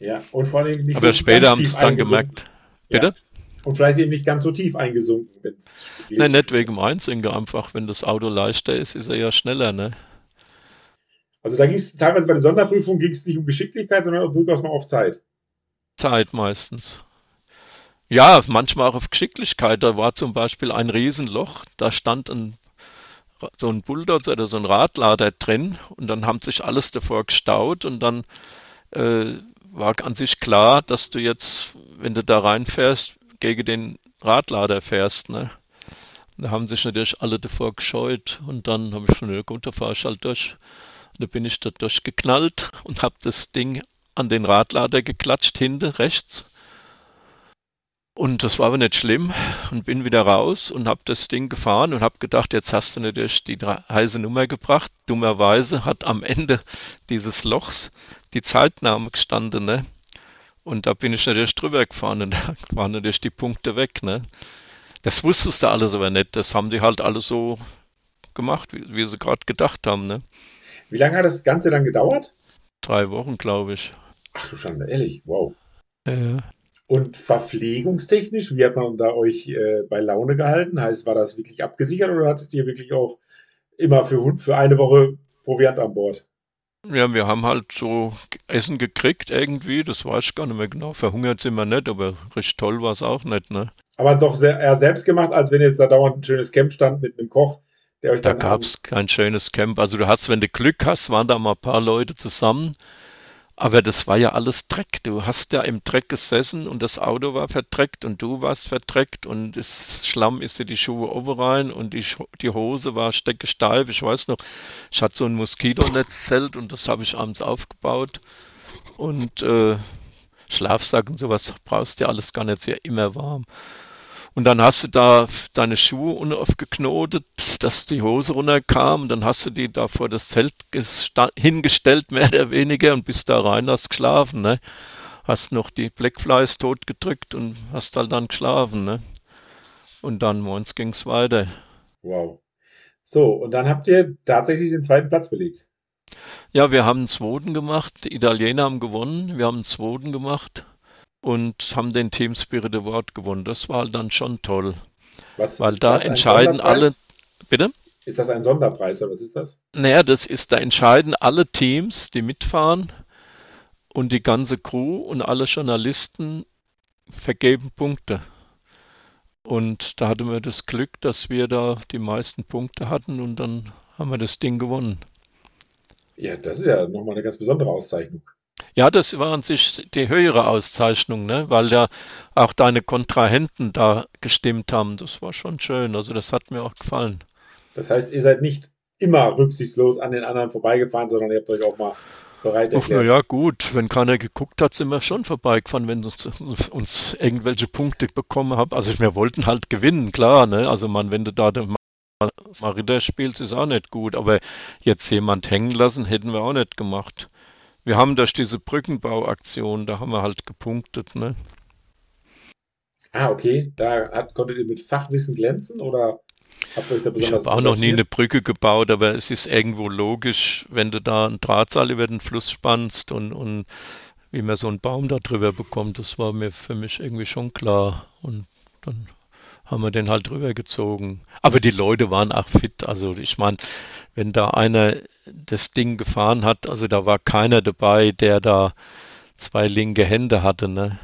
Ja, und vor allem nicht Aber so später haben sie es dann gemerkt. Bitte? Ja. Und vielleicht eben nicht ganz so tief eingesunken. Nein, nicht wegen dem Einsinken einfach. Wenn das Auto leichter ist, ist er ja schneller, ne? Also da ging es teilweise bei den Sonderprüfungen ging es nicht um Geschicklichkeit, sondern auch durchaus mal auf Zeit. Zeit meistens. Ja, manchmal auch auf Geschicklichkeit. Da war zum Beispiel ein Riesenloch, da stand ein, so ein Bulldozer oder so ein Radlader drin und dann haben sich alles davor gestaut und dann äh, war an sich klar, dass du jetzt, wenn du da reinfährst, gegen den Radlader fährst. Ne? Da haben sich natürlich alle davor gescheut und dann habe ich schon, ja gut, da fahre ich halt durch. Da bin ich da durchgeknallt und habe das Ding an den Radlader geklatscht, hinten rechts. Und das war aber nicht schlimm und bin wieder raus und habe das Ding gefahren und habe gedacht, jetzt hast du natürlich die heiße Nummer gebracht. Dummerweise hat am Ende dieses Lochs die Zeitnahme gestanden, ne? Und da bin ich natürlich drüber gefahren und da waren natürlich die Punkte weg, ne? Das wusstest du alles aber nicht. Das haben die halt alle so gemacht, wie, wie sie gerade gedacht haben. Ne? Wie lange hat das Ganze dann gedauert? Drei Wochen, glaube ich. Ach du Schande, ehrlich, wow. Ja. Und verpflegungstechnisch, wie hat man da euch äh, bei Laune gehalten? Heißt, war das wirklich abgesichert oder hattet ihr wirklich auch immer für, für eine Woche Proviant an Bord? Ja, wir haben halt so Essen gekriegt irgendwie, das weiß ich gar nicht mehr genau. Verhungert sind wir nicht, aber richtig toll war es auch nicht, ne? Aber doch sehr, eher selbst gemacht, als wenn jetzt da dauernd ein schönes Camp stand mit einem Koch, der euch Da gab es kein schönes Camp. Also du hast, wenn du Glück hast, waren da mal ein paar Leute zusammen. Aber das war ja alles Dreck. Du hast ja im Dreck gesessen und das Auto war verdreckt und du warst verdreckt und das Schlamm ist dir die Schuhe oben rein und die, die Hose war steckesteif. Ich weiß noch, ich hatte so ein Moskitonetzzelt und das habe ich abends aufgebaut. Und äh, Schlafsack und sowas brauchst du ja alles gar nicht, ist ja immer warm. Und dann hast du da deine Schuhe unaufgeknotet, dass die Hose runterkam. Dann hast du die da vor das Zelt hingestellt, mehr oder weniger, und bist da rein, hast geschlafen. Ne? Hast noch die Blackflies totgedrückt und hast halt dann geschlafen. Ne? Und dann morgens ging's weiter. Wow. So, und dann habt ihr tatsächlich den zweiten Platz belegt. Ja, wir haben einen zweiten gemacht. Die Italiener haben gewonnen. Wir haben einen zweiten gemacht und haben den Team Spirit Award gewonnen. Das war dann schon toll, Was weil ist da entscheiden alle. Bitte? Ist das ein Sonderpreis oder was ist das? Naja, das ist, da entscheiden alle Teams, die mitfahren und die ganze Crew und alle Journalisten vergeben Punkte. Und da hatten wir das Glück, dass wir da die meisten Punkte hatten und dann haben wir das Ding gewonnen. Ja, das ist ja nochmal eine ganz besondere Auszeichnung. Ja, das war an sich die höhere Auszeichnung, ne? weil ja auch deine Kontrahenten da gestimmt haben. Das war schon schön. Also das hat mir auch gefallen. Das heißt, ihr seid nicht immer rücksichtslos an den anderen vorbeigefahren, sondern ihr habt euch auch mal bereit Ach, na erklärt. ja, gut, wenn keiner geguckt hat, sind wir schon vorbeigefahren, wenn uns, uns irgendwelche Punkte bekommen haben. Also wir wollten halt gewinnen, klar, ne? Also man, wenn du da den mal Ritter spielst, ist auch nicht gut. Aber jetzt jemand hängen lassen, hätten wir auch nicht gemacht. Wir haben durch diese Brückenbauaktion, da haben wir halt gepunktet, ne? Ah, okay. Da hat, konntet ihr mit Fachwissen glänzen oder habt ihr euch da Ich besonders habe auch noch nie eine? Brücke gebaut, aber es ist irgendwo logisch, wenn du da einen Drahtseil über den Fluss spannst und, und wie man so einen Baum da drüber bekommt, das war mir für mich irgendwie schon klar. Und dann haben wir den halt drüber gezogen. Aber die Leute waren auch fit. Also ich meine, wenn da einer das Ding gefahren hat, also da war keiner dabei, der da zwei linke Hände hatte, ne?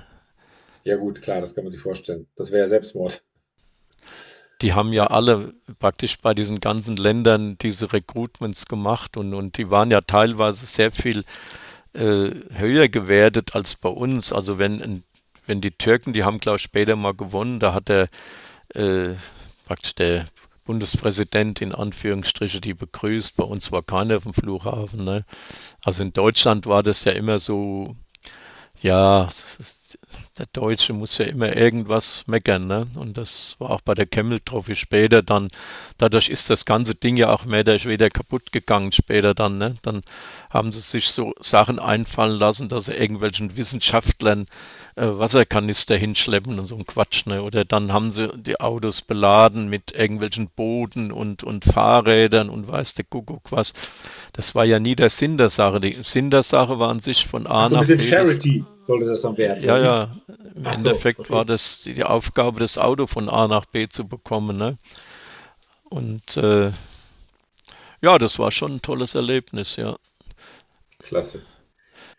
Ja gut, klar, das kann man sich vorstellen. Das wäre ja Selbstmord. Die haben ja alle praktisch bei diesen ganzen Ländern diese Recruitments gemacht und, und die waren ja teilweise sehr viel äh, höher gewertet als bei uns. Also wenn, wenn die Türken, die haben glaube ich später mal gewonnen, da hat der äh, praktisch der Bundespräsident in Anführungsstriche die begrüßt. Bei uns war keiner auf dem Flughafen. Ne? Also in Deutschland war das ja immer so, ja, ist- der Deutsche muss ja immer irgendwas meckern, ne? Und das war auch bei der Camel Trophy später dann. Dadurch ist das ganze Ding ja auch mehr oder weniger kaputt gegangen später dann, ne? Dann haben sie sich so Sachen einfallen lassen, dass sie irgendwelchen Wissenschaftlern Wasserkanister hinschleppen und so ein Quatsch, ne? Oder dann haben sie die Autos beladen mit irgendwelchen Booten und, und Fahrrädern und weiß der Kuckuck was. Das war ja nie der Sinn der Sache. Die Sinn der Sache war an sich von A so ein nach bisschen B. das- Charity sollte das dann werden. ja, ja. Im Ach so, Endeffekt okay. war das die die Aufgabe, das Auto von A nach B zu bekommen, ne? Und äh, ja, das war schon ein tolles Erlebnis, ja. Klasse.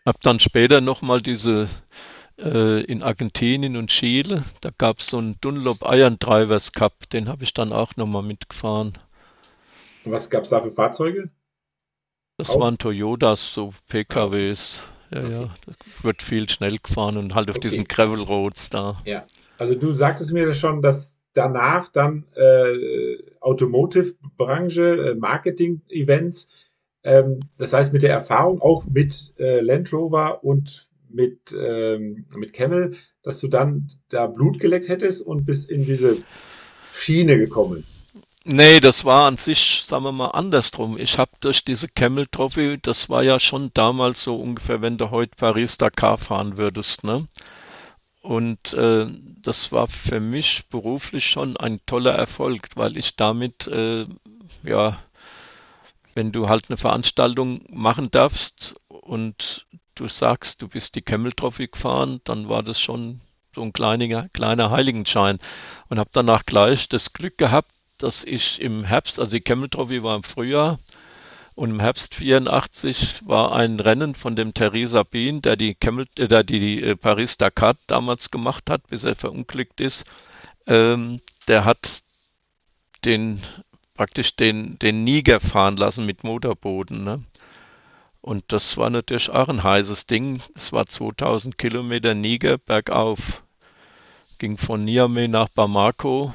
Hab dann später nochmal diese äh, in Argentinien und Chile, da gab es so einen Dunlop Iron Drivers Cup, den habe ich dann auch nochmal mitgefahren. Und was gab es da für Fahrzeuge? Das Auch? waren Toyotas, so PKWs. Ja, Okay. ja, das wird viel schnell gefahren und halt auf Okay. diesen Gravel Roads da. Ja. Also du sagtest mir schon, dass danach dann äh, Automotive-Branche, äh, Marketing-Events, ähm, das heißt mit der Erfahrung auch mit äh, Land Rover und mit, ähm, mit Camel, dass du dann da Blut geleckt hättest und bist in diese Schiene gekommen. Nee, das war an sich, sagen wir mal, andersrum. Ich habe durch diese Camel Trophy, das war ja schon damals so ungefähr, wenn du heute Paris-Dakar fahren würdest, ne? Und äh, das war für mich beruflich schon ein toller Erfolg, weil ich damit äh, ja wenn du halt eine Veranstaltung machen darfst und du sagst, du bist die Camel Trophy gefahren, dann war das schon so ein kleiner, kleiner Heiligenschein. Und habe danach gleich das Glück gehabt, dass ich im Herbst, also die Camel Trophy war im Frühjahr, und im Herbst 84 war ein Rennen von dem Theresa Bean, der die, Camel, äh, der die äh, Paris-Dakar damals gemacht hat, bis er verunglückt ist. Ähm, der hat den praktisch den, den Niger fahren lassen mit Motorboden. Ne? Und das war natürlich auch ein heißes Ding. Es war 2000 Kilometer Niger bergauf. Ging von Niamey nach Bamako.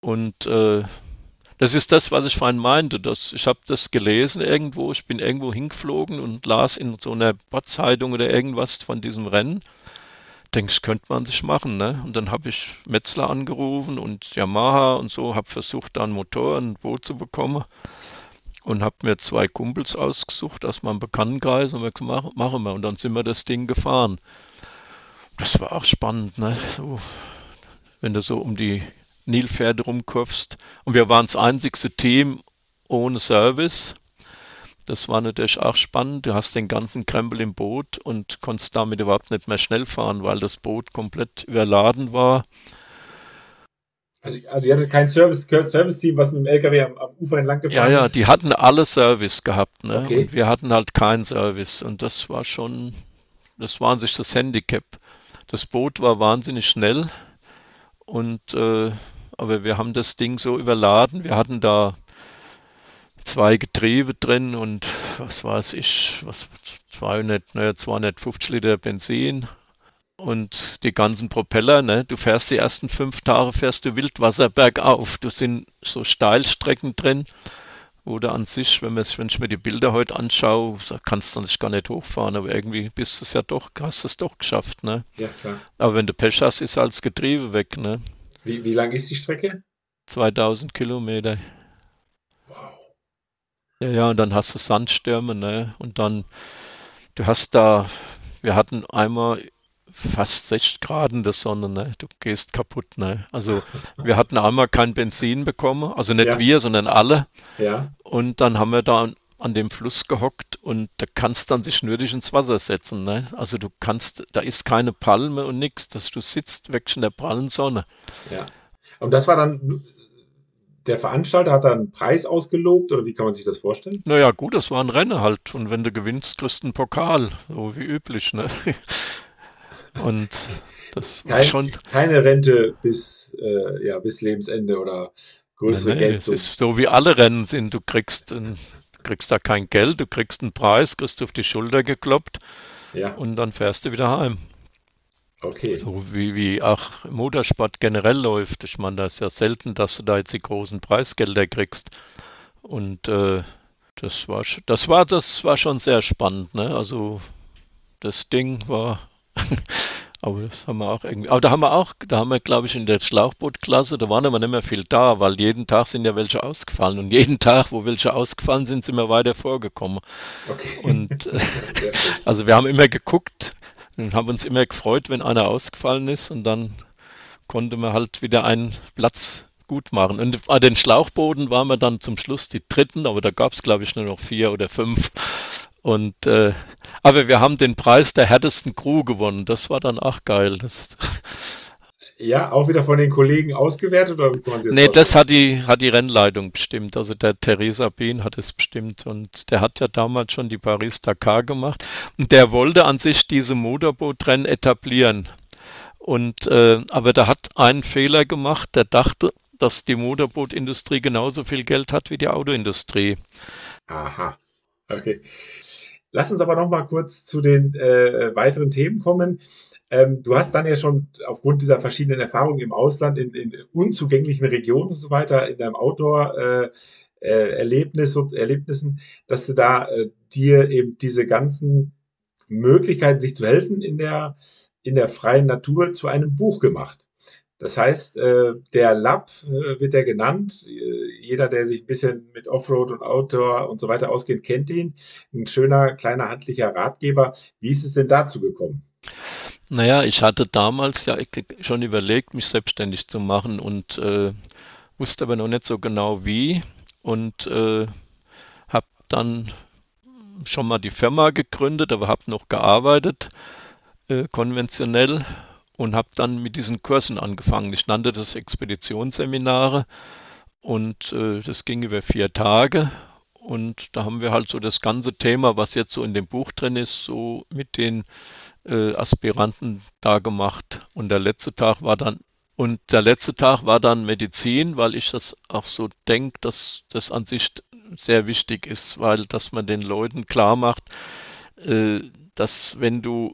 Und äh, das ist das, was ich vorhin meinte. Dass ich habe das gelesen irgendwo. Ich bin irgendwo hingeflogen und las in so einer Bottzeitung oder irgendwas von diesem Rennen. Denke ich, könnte man sich machen. Ne? Und dann habe ich Metzler angerufen und Yamaha und so, habe versucht, da ein Motor, ein Boot zu bekommen und habe mir zwei Kumpels ausgesucht aus meinem Bekanntenkreis und wir gesagt, machen wir. Und dann sind wir das Ding gefahren. Das war auch spannend, ne? So, wenn du so um die Nilpferde rumkurfst. Und wir waren das einzigste Team ohne Service. Das war natürlich auch spannend. Du hast den ganzen Krempel im Boot und konntest damit überhaupt nicht mehr schnell fahren, weil das Boot komplett überladen war. Also, also ihr hattet kein Service, Service-Team, was mit dem LKW am, am Ufer entlang gefahren Ja, ja, die hatten alle Service gehabt, ne? Okay. Und wir hatten halt keinen Service. Und das war schon, das war an sich das Handicap. Das Boot war wahnsinnig schnell und äh, aber wir haben das Ding so überladen. Wir hatten da zwei Getriebe drin und was weiß ich, was 200, naja, 250 Liter Benzin und die ganzen Propeller, ne? Du fährst die ersten fünf Tage fährst du Wildwasser bergauf. Du sind so Steilstrecken drin, wo du an sich, wenn, wenn ich mir die Bilder heute anschaue, kannst du sich gar nicht hochfahren, aber irgendwie bist du es ja doch, hast es doch geschafft, ne? Ja, klar. Aber wenn du Pech hast, ist als Getriebe weg, ne? Wie, wie lang ist die Strecke? 2000 Kilometer. Wow. Ja, ja, und dann hast du Sandstürme, ne? Und dann, du hast da, wir hatten einmal fast 60 Grad in der Sonne, ne? Du gehst kaputt, ne? Also wir hatten einmal kein Benzin bekommen, also nicht ja. wir, sondern alle. Ja. Und dann haben wir da an dem Fluss gehockt und da kannst dann sich nötig ins Wasser setzen. Ne? Also du kannst, da ist keine Palme und nichts, dass du sitzt weg in der prallen Sonne. Ja. Und das war dann, der Veranstalter hat da einen Preis ausgelobt oder wie kann man sich das vorstellen? Naja, gut, das war ein Rennen halt. Und wenn du gewinnst, kriegst du einen Pokal, so wie üblich. Ne? Und das war Kein, schon. Keine Rente bis, äh, ja, bis Lebensende oder größere nee, nee, Es ist so wie alle Rennen sind. Du kriegst ein kriegst da kein Geld, du kriegst einen Preis, kriegst auf die Schulter gekloppt ja. und dann fährst du wieder heim. Okay. So wie, wie auch Motorsport generell läuft. Ich meine, das ist ja selten, dass du da jetzt die großen Preisgelder kriegst. Und äh, das war das war das war schon sehr spannend, ne? Also das Ding war Aber das haben wir auch irgendwie. Aber da haben wir auch, da haben wir, glaube ich, in der Schlauchbootklasse, da waren aber nicht mehr viel da, weil jeden Tag sind ja welche ausgefallen. Und jeden Tag, wo welche ausgefallen sind, sind wir weiter vorgekommen. Okay. Und äh, also wir haben immer geguckt und haben uns immer gefreut, wenn einer ausgefallen ist und dann konnte man halt wieder einen Platz gut machen. Und an den Schlauchbooten waren wir dann zum Schluss die dritten, aber da gab es, glaube ich, nur noch vier oder fünf. Und äh, aber wir haben den Preis der härtesten Crew gewonnen. Das war dann auch geil. Das, ja, auch wieder von den Kollegen ausgewertet oder wie kann man Nee, das hat die, hat die Rennleitung bestimmt. Also der Theresa Bean hat es bestimmt und der hat ja damals schon die Paris-Dakar gemacht und der wollte an sich diese Motorbootrennen etablieren. Und äh, aber der hat einen Fehler gemacht, der dachte, dass die Motorbootindustrie genauso viel Geld hat wie die Autoindustrie. Aha. Okay. Lass uns aber noch mal kurz zu den äh, weiteren Themen kommen. Ähm, du hast dann ja schon aufgrund dieser verschiedenen Erfahrungen im Ausland, in, in unzugänglichen Regionen und so weiter, in deinem Outdoor äh, äh, Erlebnis Erlebnissen, dass du da äh, dir eben diese ganzen Möglichkeiten, sich zu helfen in der in der freien Natur zu einem Buch gemacht. Das heißt, äh, der Lab äh, wird er genannt. Jeder, der sich ein bisschen mit Offroad und Outdoor und so weiter auskennt, kennt ihn. Ein schöner, kleiner, handlicher Ratgeber. Wie ist es denn dazu gekommen? Naja, ich hatte damals ja schon überlegt, mich selbstständig zu machen und äh, wusste aber noch nicht so genau wie. Und äh, dann schon mal die Firma gegründet, aber habe noch gearbeitet, äh, konventionell und habe dann mit diesen Kursen angefangen. Ich nannte das Expeditionsseminare und äh, das ging über vier Tage und da haben wir halt so das ganze Thema, was jetzt so in dem Buch drin ist, so mit den äh, Aspiranten da gemacht. Und der letzte Tag war dann und der letzte Tag war dann Medizin, weil ich das auch so denke, dass das an sich sehr wichtig ist, weil dass man den Leuten klar macht, äh, dass wenn du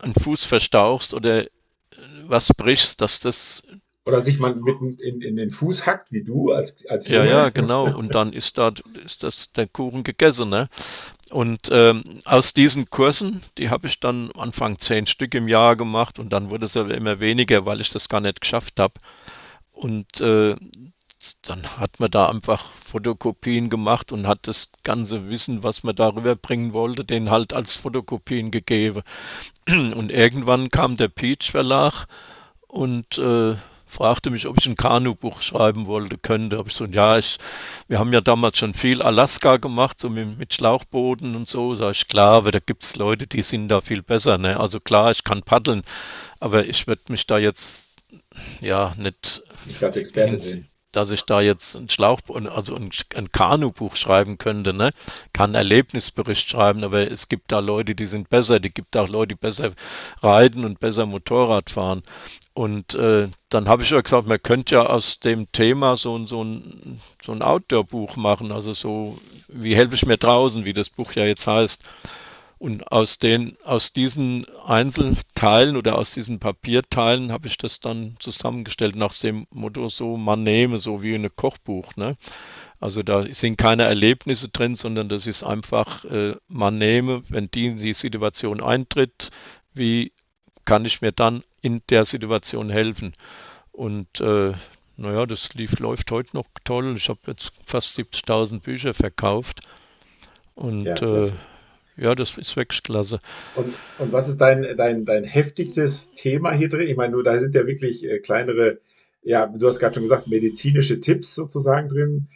einen Fuß verstauchst oder was brichst, dass das oder sich man mitten in, in den Fuß hackt, wie du als, als Ja, ja, genau. Und dann ist da ist das der Kuchen gegessen, ne? Und ähm, aus diesen Kursen, die habe ich dann Anfang zehn Stück im Jahr gemacht und dann wurde es aber immer weniger, weil ich das gar nicht geschafft habe. Und äh, dann hat man da einfach Fotokopien gemacht und hat das ganze Wissen, was man darüber bringen wollte, den halt als Fotokopien gegeben. Und irgendwann kam der Peach Verlag und äh, fragte mich, ob ich ein Kanubuch schreiben wollte, könnte. Habe ich so, ja, ich, wir haben ja damals schon viel Alaska gemacht, so mit, mit Schlauchbooten und so. Sag ich, klar, aber da gibt es Leute, die sind da viel besser. Ne? Also klar, ich kann paddeln, aber ich würde mich da jetzt ja nicht, nicht als Experte sehen dass ich da jetzt ein Schlauch, also ein, ein Kanubuch schreiben könnte, ne? Kann Erlebnisbericht schreiben, aber es gibt da Leute, die sind besser, die gibt auch Leute, die besser reiten und besser Motorrad fahren. Und äh, dann habe ich ja gesagt, man könnte ja aus dem Thema so, so ein, so ein Outdoor-Buch machen, also so, wie helfe ich mir draußen, wie das Buch ja jetzt heißt. Und aus den, aus diesen Einzelteilen oder aus diesen Papierteilen habe ich das dann zusammengestellt nach dem Motto so, man nehme, so wie ein Kochbuch, ne? Also da sind keine Erlebnisse drin, sondern das ist einfach, äh, man nehme, wenn die in die Situation eintritt, wie kann ich mir dann in der Situation helfen? Und äh, naja, das lief, läuft heute noch toll. Ich habe jetzt fast 70.000 Bücher verkauft. Und ja, äh, ja, das ist wirklich klasse. Und, und was ist dein, dein, dein heftigstes Thema hier drin? Ich meine, du, da sind ja wirklich äh, kleinere, ja, du hast gerade schon gesagt, medizinische Tipps sozusagen drin.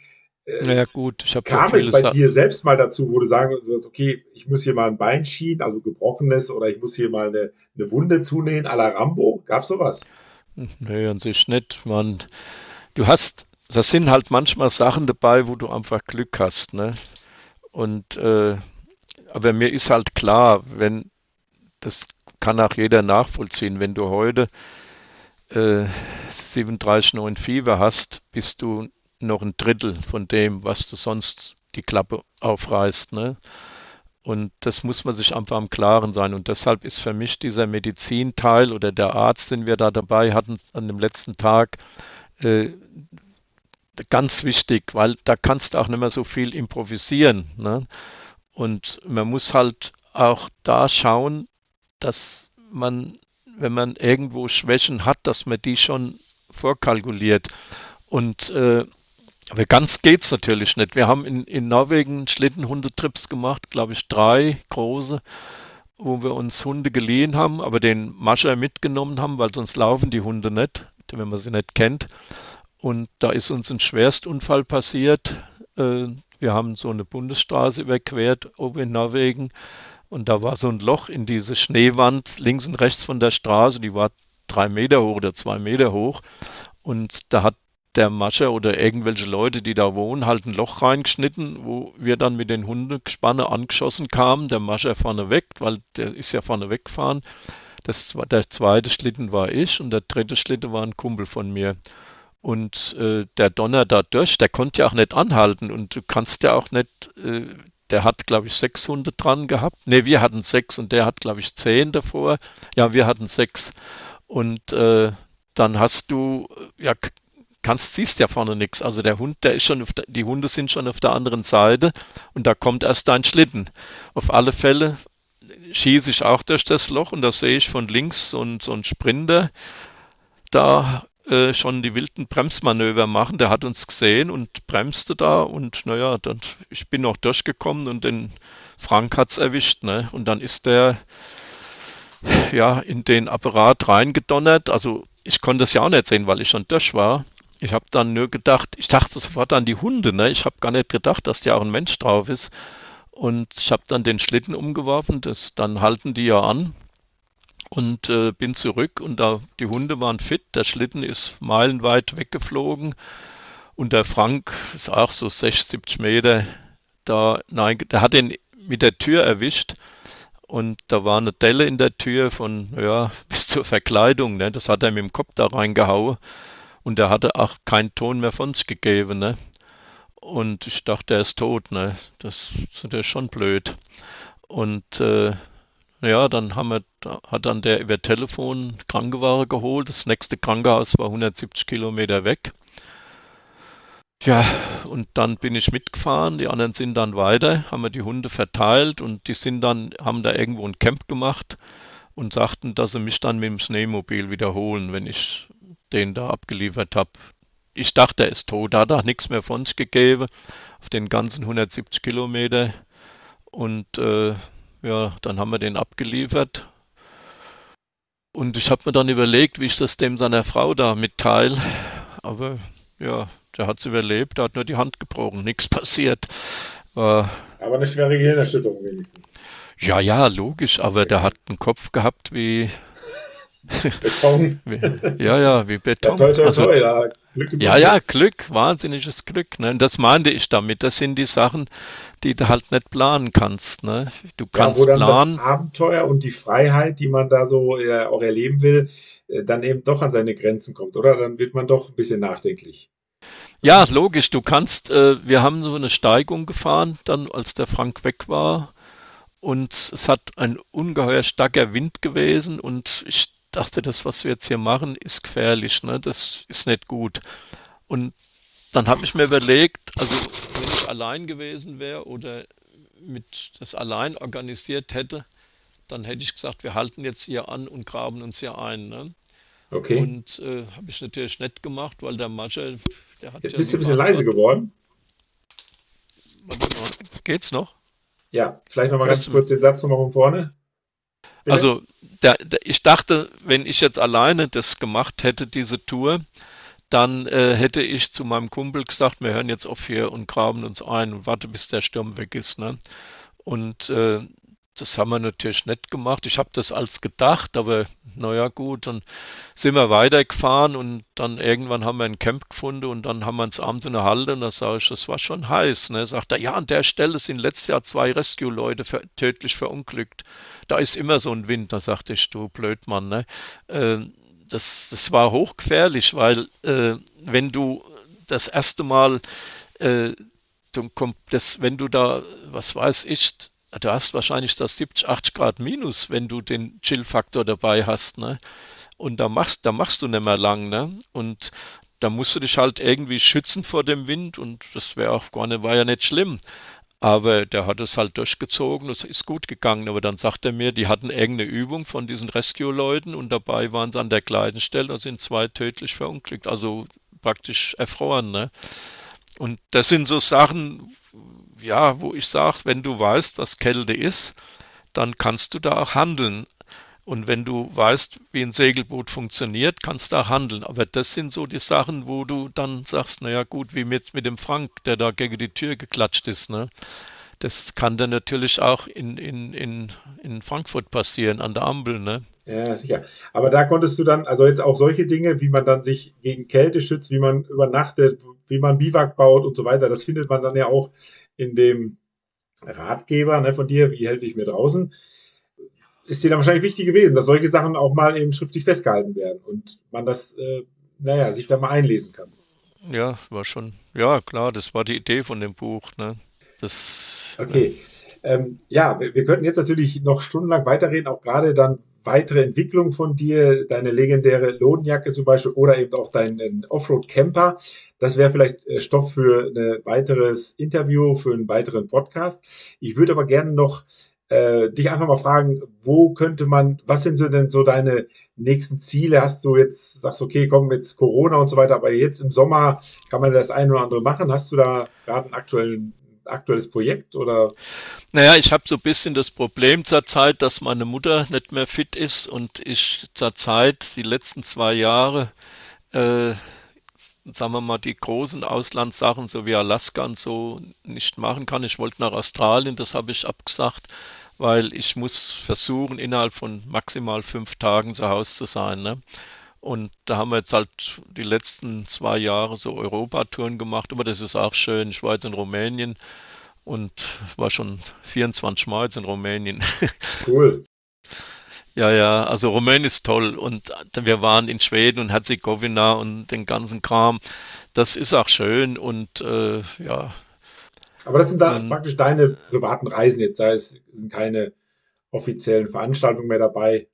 Äh, naja, gut, ich habe Kam es bei dir selbst mal dazu, wo du sagen würdest, okay, ich muss hier mal ein Bein schieben, also gebrochenes, oder ich muss hier mal eine, eine Wunde zunähen à la Rambo? Gab sowas? Nee, an sich nicht. Man, du hast, das sind halt manchmal Sachen dabei, wo du einfach Glück hast, ne? Und äh, aber mir ist halt klar, wenn, das kann auch jeder nachvollziehen, wenn du heute äh, 37,9 Fieber hast, bist du noch ein Drittel von dem, was du sonst die Klappe aufreißt. Ne? Und das muss man sich einfach am Klaren sein. Und deshalb ist für mich dieser Medizinteil oder der Arzt, den wir da dabei hatten an dem letzten Tag, äh, ganz wichtig, weil da kannst du auch nicht mehr so viel improvisieren. Ne? Und man muss halt auch da schauen, dass man, wenn man irgendwo Schwächen hat, dass man die schon vorkalkuliert. Und äh, aber ganz geht's natürlich nicht. Wir haben in, in Norwegen Schlittenhundetrips gemacht, glaube ich, drei große, wo wir uns Hunde geliehen haben, aber den Mascher mitgenommen haben, weil sonst laufen die Hunde nicht, wenn man sie nicht kennt. Und da ist uns ein Schwerstunfall passiert. Äh, wir haben so eine Bundesstraße überquert oben in Norwegen und da war so ein Loch in diese Schneewand links und rechts von der Straße, die war drei Meter hoch oder zwei Meter hoch und da hat der Mascher oder irgendwelche Leute, die da wohnen, halt ein Loch reingeschnitten, wo wir dann mit den Hundegespanne angeschossen kamen. Der Mascher vorne weg, weil der ist ja vorne weggefahren. Das, der zweite Schlitten war ich und der dritte Schlitten war ein Kumpel von mir. Und äh, der Donner da durch, der konnte ja auch nicht anhalten und du kannst ja auch nicht, äh, der hat glaube ich sechs Hunde dran gehabt. Ne, wir hatten sechs und der hat glaube ich zehn davor. Ja, wir hatten sechs. Und äh, dann hast du, ja, kannst, siehst ja vorne nichts. Also der Hund, der ist schon, auf der, die Hunde sind schon auf der anderen Seite und da kommt erst dein Schlitten. Auf alle Fälle schieße ich auch durch das Loch und da sehe ich von links so, so einen Sprinter da äh, schon die wilden Bremsmanöver machen. Der hat uns gesehen und bremste da und naja, dann, ich bin noch durchgekommen und den Frank hat's erwischt. Ne? Und dann ist der ja in den Apparat reingedonnert. Also ich konnte es ja auch nicht sehen, weil ich schon durch war. ich habe dann nur gedacht, ich dachte sofort an die Hunde, ne? Ich habe gar nicht gedacht, dass da auch ein Mensch drauf ist. Und ich habe dann den Schlitten umgeworfen, das, dann halten die ja an und äh, bin zurück und da die Hunde waren fit, der Schlitten ist meilenweit weggeflogen und der Frank ist auch so 60, 70 Meter da, nein, der hat ihn mit der Tür erwischt und da war eine Delle in der Tür von, ja, bis zur Verkleidung, ne? Das hat er mit dem Kopf da reingehauen und er hatte auch keinen Ton mehr von sich gegeben, ne? Und ich dachte, er ist tot, ne? Das ist natürlich schon blöd. Und äh, ja, dann haben wir, hat dann der über Telefon Krankenwagen geholt. Das nächste Krankenhaus war 170 Kilometer weg. Ja, und dann bin ich mitgefahren, die anderen sind dann weiter, haben wir die Hunde verteilt und die sind dann, haben da irgendwo ein Camp gemacht und sagten, dass sie mich dann mit dem Schneemobil wiederholen, wenn ich den da abgeliefert habe. Ich dachte, er ist tot, da hat er nichts mehr von sich gegeben auf den ganzen 170 Kilometer. Und äh, ja, dann haben wir den abgeliefert. Und ich habe mir dann überlegt, wie ich das dem seiner Frau da mitteile. Aber ja, der hat es überlebt, der hat nur die Hand gebrochen, nichts passiert. War, aber eine schwere Gehirnerschütterung wenigstens. Ja, ja, logisch, aber der hat einen Kopf gehabt wie. Beton. ja, ja, wie Beton. Ja, toi, toi, also, toi, ja. Glück ja, ja, Glück, wahnsinniges Glück. Ne? das meinte ich damit. Das sind die Sachen, die du halt nicht planen kannst. Ne? Du kannst ja, wo dann planen. Das Abenteuer und die Freiheit, die man da so äh, auch erleben will, äh, dann eben doch an seine Grenzen kommt, oder? Dann wird man doch ein bisschen nachdenklich. Ja, logisch. Du kannst, äh, wir haben so eine Steigung gefahren, dann als der Frank weg war. Und es hat ein ungeheuer starker Wind gewesen und ich dachte, das, was wir jetzt hier machen, ist gefährlich, ne? Das ist nicht gut. Und dann habe ich mir überlegt, also wenn ich allein gewesen wäre oder mit das allein organisiert hätte, dann hätte ich gesagt, wir halten jetzt hier an und graben uns hier ein. Ne? Okay. Und äh, habe ich natürlich nicht gemacht, weil der Masche, der hat Jetzt ja bist du ein bisschen leise geworden. Warte mal, geht's noch? Ja, vielleicht nochmal ganz kurz den Satz nochmal von vorne. Bitte? Also, der, der, ich dachte, wenn ich jetzt alleine das gemacht hätte, diese Tour, dann äh, hätte ich zu meinem Kumpel gesagt, wir hören jetzt auf hier und graben uns ein und warte, bis der Sturm weg ist. Ne? Und äh, das haben wir natürlich nicht gemacht. Ich habe das als gedacht, aber naja gut, dann sind wir weitergefahren und dann irgendwann haben wir ein Camp gefunden und dann haben wir uns abends in der Halle und da sage ich, das war schon heiß. Ne? Sagt er, ja, an der Stelle sind letztes Jahr zwei Rescue-Leute tödlich verunglückt. Da ist immer so ein Wind. Da sagte ich, du Blödmann, ne? Äh, das, das war hochgefährlich, weil äh, wenn du das erste Mal, äh, das, wenn du da, was weiß ich, du hast wahrscheinlich das 70, 80 Grad minus, wenn du den Chill-Faktor dabei hast, ne? Und da machst, da machst du nicht mehr lang, ne? Und da musst du dich halt irgendwie schützen vor dem Wind und das wäre auch gar nicht, war ja nicht schlimm. Aber der hat es halt durchgezogen, es ist gut gegangen. Aber dann sagt er mir, die hatten irgendeine Übung von diesen Rescue-Leuten und dabei waren sie an der gleichen Stelle und sind zwei tödlich verunglückt, also praktisch erfroren. Ne? Und das sind so Sachen, ja, wo ich sage, wenn du weißt, was Kälte ist, dann kannst du da auch handeln. Und wenn du weißt, wie ein Segelboot funktioniert, kannst du da handeln. Aber das sind so die Sachen, wo du dann sagst, naja gut, wie jetzt mit dem Frank, der da gegen die Tür geklatscht ist. Ne? Das kann dann natürlich auch in, in, in, in Frankfurt passieren, an der Ampel. Ne? Ja, sicher. Aber da konntest du dann, also jetzt auch solche Dinge, wie man dann sich gegen Kälte schützt, wie man übernachtet, wie man Biwak baut und so weiter, das findet man dann ja auch in dem Ratgeber ne, von dir, wie helfe ich mir draußen ist dir dann wahrscheinlich wichtig gewesen, dass solche Sachen auch mal eben schriftlich festgehalten werden und man das, äh, naja, sich da mal einlesen kann. Ja, war schon, ja klar, das war die Idee von dem Buch. Ne? Das, okay. Ähm, ja, wir, wir könnten jetzt natürlich noch stundenlang weiterreden, auch gerade dann weitere Entwicklung von dir, deine legendäre Lodenjacke zum Beispiel oder eben auch deinen Offroad-Camper. Das wäre vielleicht äh, Stoff für ein weiteres Interview, für einen weiteren Podcast. Ich würde aber gerne noch äh, dich einfach mal fragen, wo könnte man, was sind so denn so deine nächsten Ziele? Hast du jetzt, sagst okay, komm jetzt Corona und so weiter, aber jetzt im Sommer kann man das ein oder andere machen. Hast du da gerade ein aktuellen, aktuelles Projekt oder? Naja, ich habe so ein bisschen das Problem zurzeit, dass meine Mutter nicht mehr fit ist und ich zurzeit die letzten zwei Jahre äh, sagen wir mal, die großen Auslandssachen, so wie Alaska und so, nicht machen kann. Ich wollte nach Australien, das habe ich abgesagt, weil ich muss versuchen, innerhalb von maximal fünf Tagen zu Hause zu sein. Ne? Und da haben wir jetzt halt die letzten zwei Jahre so Europatouren gemacht, aber das ist auch schön. Jetzt in Rumänien und war schon 24 Mal jetzt in Rumänien. Cool. Ja, ja, also Rumänien ist toll und wir waren in Schweden und Herzegowina und den ganzen Kram. Das ist auch schön und äh, ja. Aber das sind da und, praktisch deine privaten Reisen jetzt, da sind keine offiziellen Veranstaltungen mehr dabei.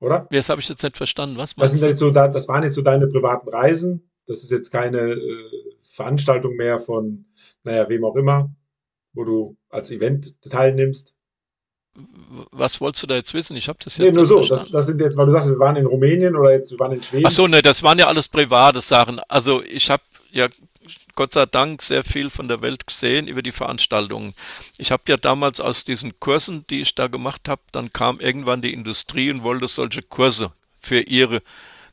Oder? Das habe ich jetzt nicht verstanden. Was das, sind jetzt so, das waren jetzt so deine privaten Reisen. Das ist jetzt keine äh, Veranstaltung mehr von, naja, wem auch immer, wo du als Event teilnimmst was wolltest du da jetzt wissen? Ich habe das jetzt. Nee, nur so. Das, das, sind jetzt, weil du sagst, wir waren in Rumänien oder jetzt wir waren in Schweden. Ach so, ne, das waren ja alles private Sachen. Also ich habe ja Gott sei Dank sehr viel von der Welt gesehen über die Veranstaltungen. Ich habe ja damals aus diesen Kursen, die ich da gemacht habe, dann kam irgendwann die Industrie und wollte solche Kurse für ihre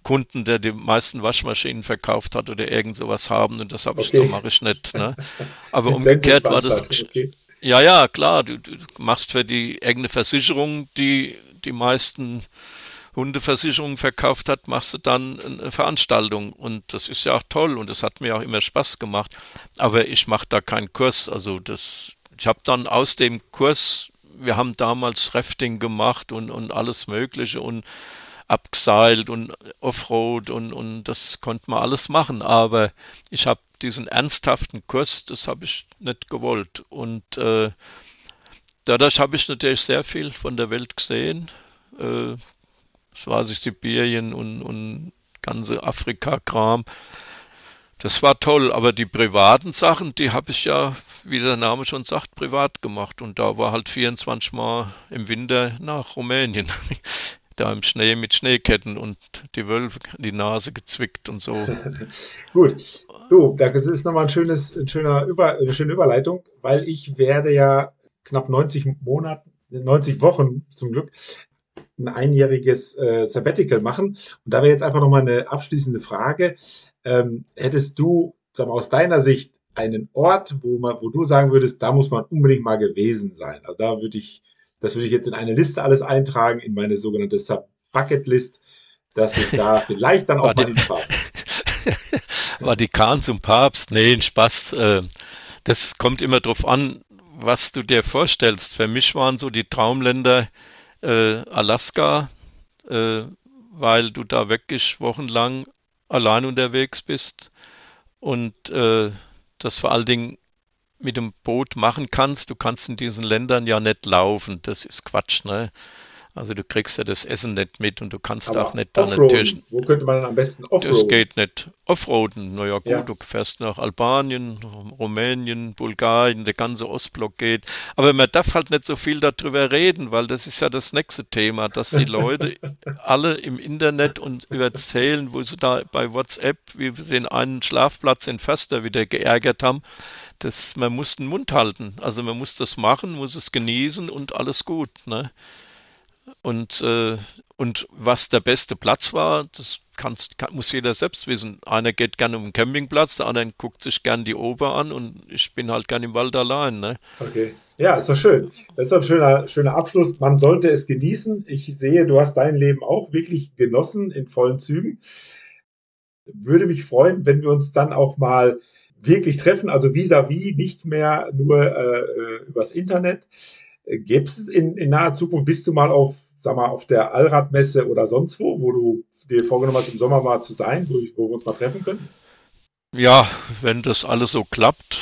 Kunden, der die meisten Waschmaschinen verkauft hat oder irgend sowas haben und das habe ich, okay. da mache ich nicht. Ne? Aber umgekehrt war das. Okay. Ja, ja, klar. Du, du machst für die eigene Versicherung, die die meisten Hundeversicherungen verkauft hat, machst du dann eine Veranstaltung. Und das ist ja auch toll und das hat mir auch immer Spaß gemacht. Aber ich mache da keinen Kurs. Also das, ich habe dann aus dem Kurs, wir haben damals Rafting gemacht und, und alles Mögliche und abgeseilt und Offroad und, und das konnte man alles machen. Aber ich habe diesen ernsthaften Kurs, das habe ich nicht gewollt. Und äh, dadurch habe ich natürlich sehr viel von der Welt gesehen. Äh, das war sich Sibirien und, und ganze Afrika-Kram. Das war toll, aber die privaten Sachen, die habe ich ja, wie der Name schon sagt, privat gemacht. Und da war halt 24 Mal im Winter nach Rumänien da im Schnee mit Schneeketten und die Wölfe die Nase gezwickt und so. Gut. Du, das ist nochmal ein schönes, ein schöner Über, eine schöne Überleitung, weil ich werde ja knapp 90 Monate, 90 Wochen zum Glück ein einjähriges äh, Sabbatical machen. Und da wäre jetzt einfach nochmal eine abschließende Frage. Ähm, hättest du, sag mal, aus deiner Sicht einen Ort, wo man, wo du sagen würdest, da muss man unbedingt mal gewesen sein? Also da würde ich das würde ich jetzt in eine Liste alles eintragen, in meine sogenannte Sub-Bucket-List, dass ich da vielleicht dann auch mal hinfahre. Vatikan zum Papst, nee, ein Spaß. Äh, das kommt immer drauf an, was du dir vorstellst. Für mich waren so die Traumländer äh, Alaska, äh, weil du da wirklich wochenlang allein unterwegs bist und äh, das vor allen Dingen mit dem Boot machen kannst. Du kannst in diesen Ländern ja nicht laufen. Das ist Quatsch, ne? Also du kriegst ja das Essen nicht mit und du kannst Aber auch nicht da natürlich. Wo könnte man am besten offroaden? Das geht nicht. Offroaden, naja gut, ja. du fährst nach Albanien, Rumänien, Bulgarien, der ganze Ostblock geht. Aber man darf halt nicht so viel darüber reden, weil das ist ja das nächste Thema, dass die Leute alle im Internet und erzählen, wo sie da bei WhatsApp, wie sie den einen Schlafplatz in Förster wieder geärgert haben das, man muss den Mund halten. Also man muss das machen, muss es genießen und alles gut. Ne? Und, äh, und was der beste Platz war, das kann, muss jeder selbst wissen. Einer geht gerne um den Campingplatz, der andere guckt sich gern die Ober an und ich bin halt gern im Wald allein. Ne? Okay. Ja, ist doch schön. Das ist doch ein schöner, schöner Abschluss. Man sollte es genießen. Ich sehe, du hast dein Leben auch wirklich genossen in vollen Zügen. Würde mich freuen, wenn wir uns dann auch mal wirklich treffen, also vis-à-vis, -vis, nicht mehr nur äh, äh übers Internet. Gäbe es in, in naher Zukunft, bist du mal auf, sag mal, auf der Allradmesse oder sonst wo, wo du dir vorgenommen hast, im Sommer mal zu sein, wo, wo wir uns mal treffen können? Ja, wenn das alles so klappt,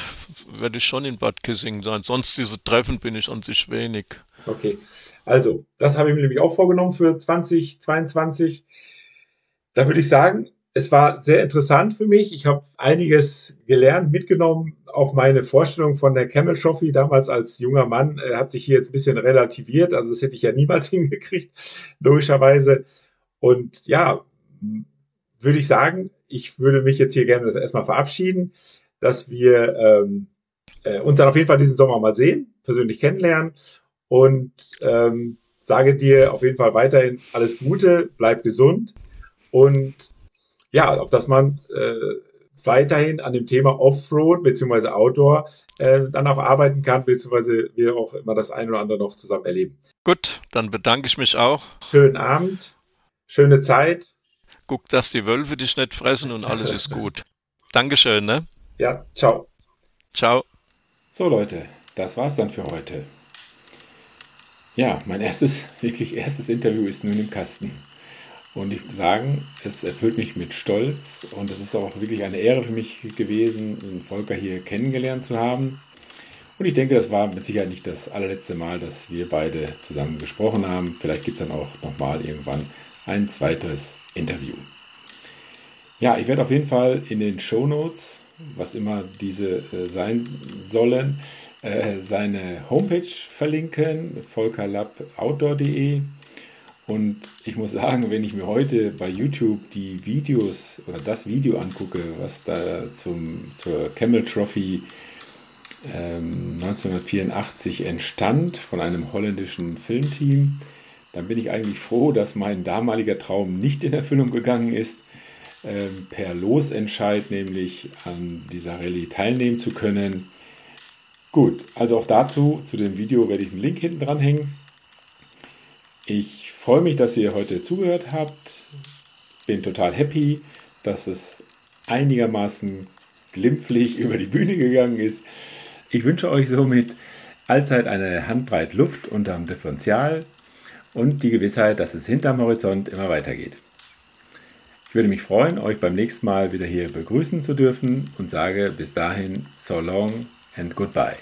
werde ich schon in Bad Kissing sein. Sonst diese Treffen bin ich an sich wenig. Okay. Also, das habe ich mir nämlich auch vorgenommen für 2022. Da würde ich sagen, es war sehr interessant für mich. Ich habe einiges gelernt, mitgenommen. Auch meine Vorstellung von der Camel Trophy damals als junger Mann äh, hat sich hier jetzt ein bisschen relativiert. Also das hätte ich ja niemals hingekriegt, logischerweise. Und ja, würde ich sagen, ich würde mich jetzt hier gerne erstmal verabschieden, dass wir ähm, äh, uns dann auf jeden Fall diesen Sommer mal sehen, persönlich kennenlernen und ähm, sage dir auf jeden Fall weiterhin alles Gute, bleib gesund und ja, auf dass man äh, weiterhin an dem Thema Offroad bzw. Outdoor äh, dann auch arbeiten kann, beziehungsweise wir auch immer das eine oder andere noch zusammen erleben. Gut, dann bedanke ich mich auch. Schönen Abend, schöne Zeit. Guck, dass die Wölfe dich nicht fressen und alles ist gut. Dankeschön, ne? Ja, ciao. Ciao. So Leute, das war's dann für heute. Ja, mein erstes, wirklich erstes Interview ist nun im Kasten. Und ich muss sagen, es erfüllt mich mit Stolz und es ist auch wirklich eine Ehre für mich gewesen, Volker hier kennengelernt zu haben. Und ich denke, das war mit Sicherheit nicht das allerletzte Mal, dass wir beide zusammen gesprochen haben. Vielleicht gibt es dann auch nochmal irgendwann ein zweites Interview. Ja, ich werde auf jeden Fall in den Show Notes, was immer diese äh, sein sollen, äh, seine Homepage verlinken, volkerlaboutdoor.de und ich muss sagen, wenn ich mir heute bei YouTube die Videos oder das Video angucke, was da zum, zur Camel Trophy ähm, 1984 entstand von einem holländischen Filmteam, dann bin ich eigentlich froh, dass mein damaliger Traum nicht in Erfüllung gegangen ist, ähm, per Losentscheid nämlich an dieser Rallye teilnehmen zu können. Gut, also auch dazu, zu dem Video werde ich einen Link hinten dran hängen. Ich freue mich, dass ihr heute zugehört habt. Bin total happy, dass es einigermaßen glimpflich über die Bühne gegangen ist. Ich wünsche euch somit allzeit eine Handbreit Luft unterm Differential und die Gewissheit, dass es hinterm Horizont immer weitergeht. Ich würde mich freuen, euch beim nächsten Mal wieder hier begrüßen zu dürfen und sage bis dahin so long and goodbye.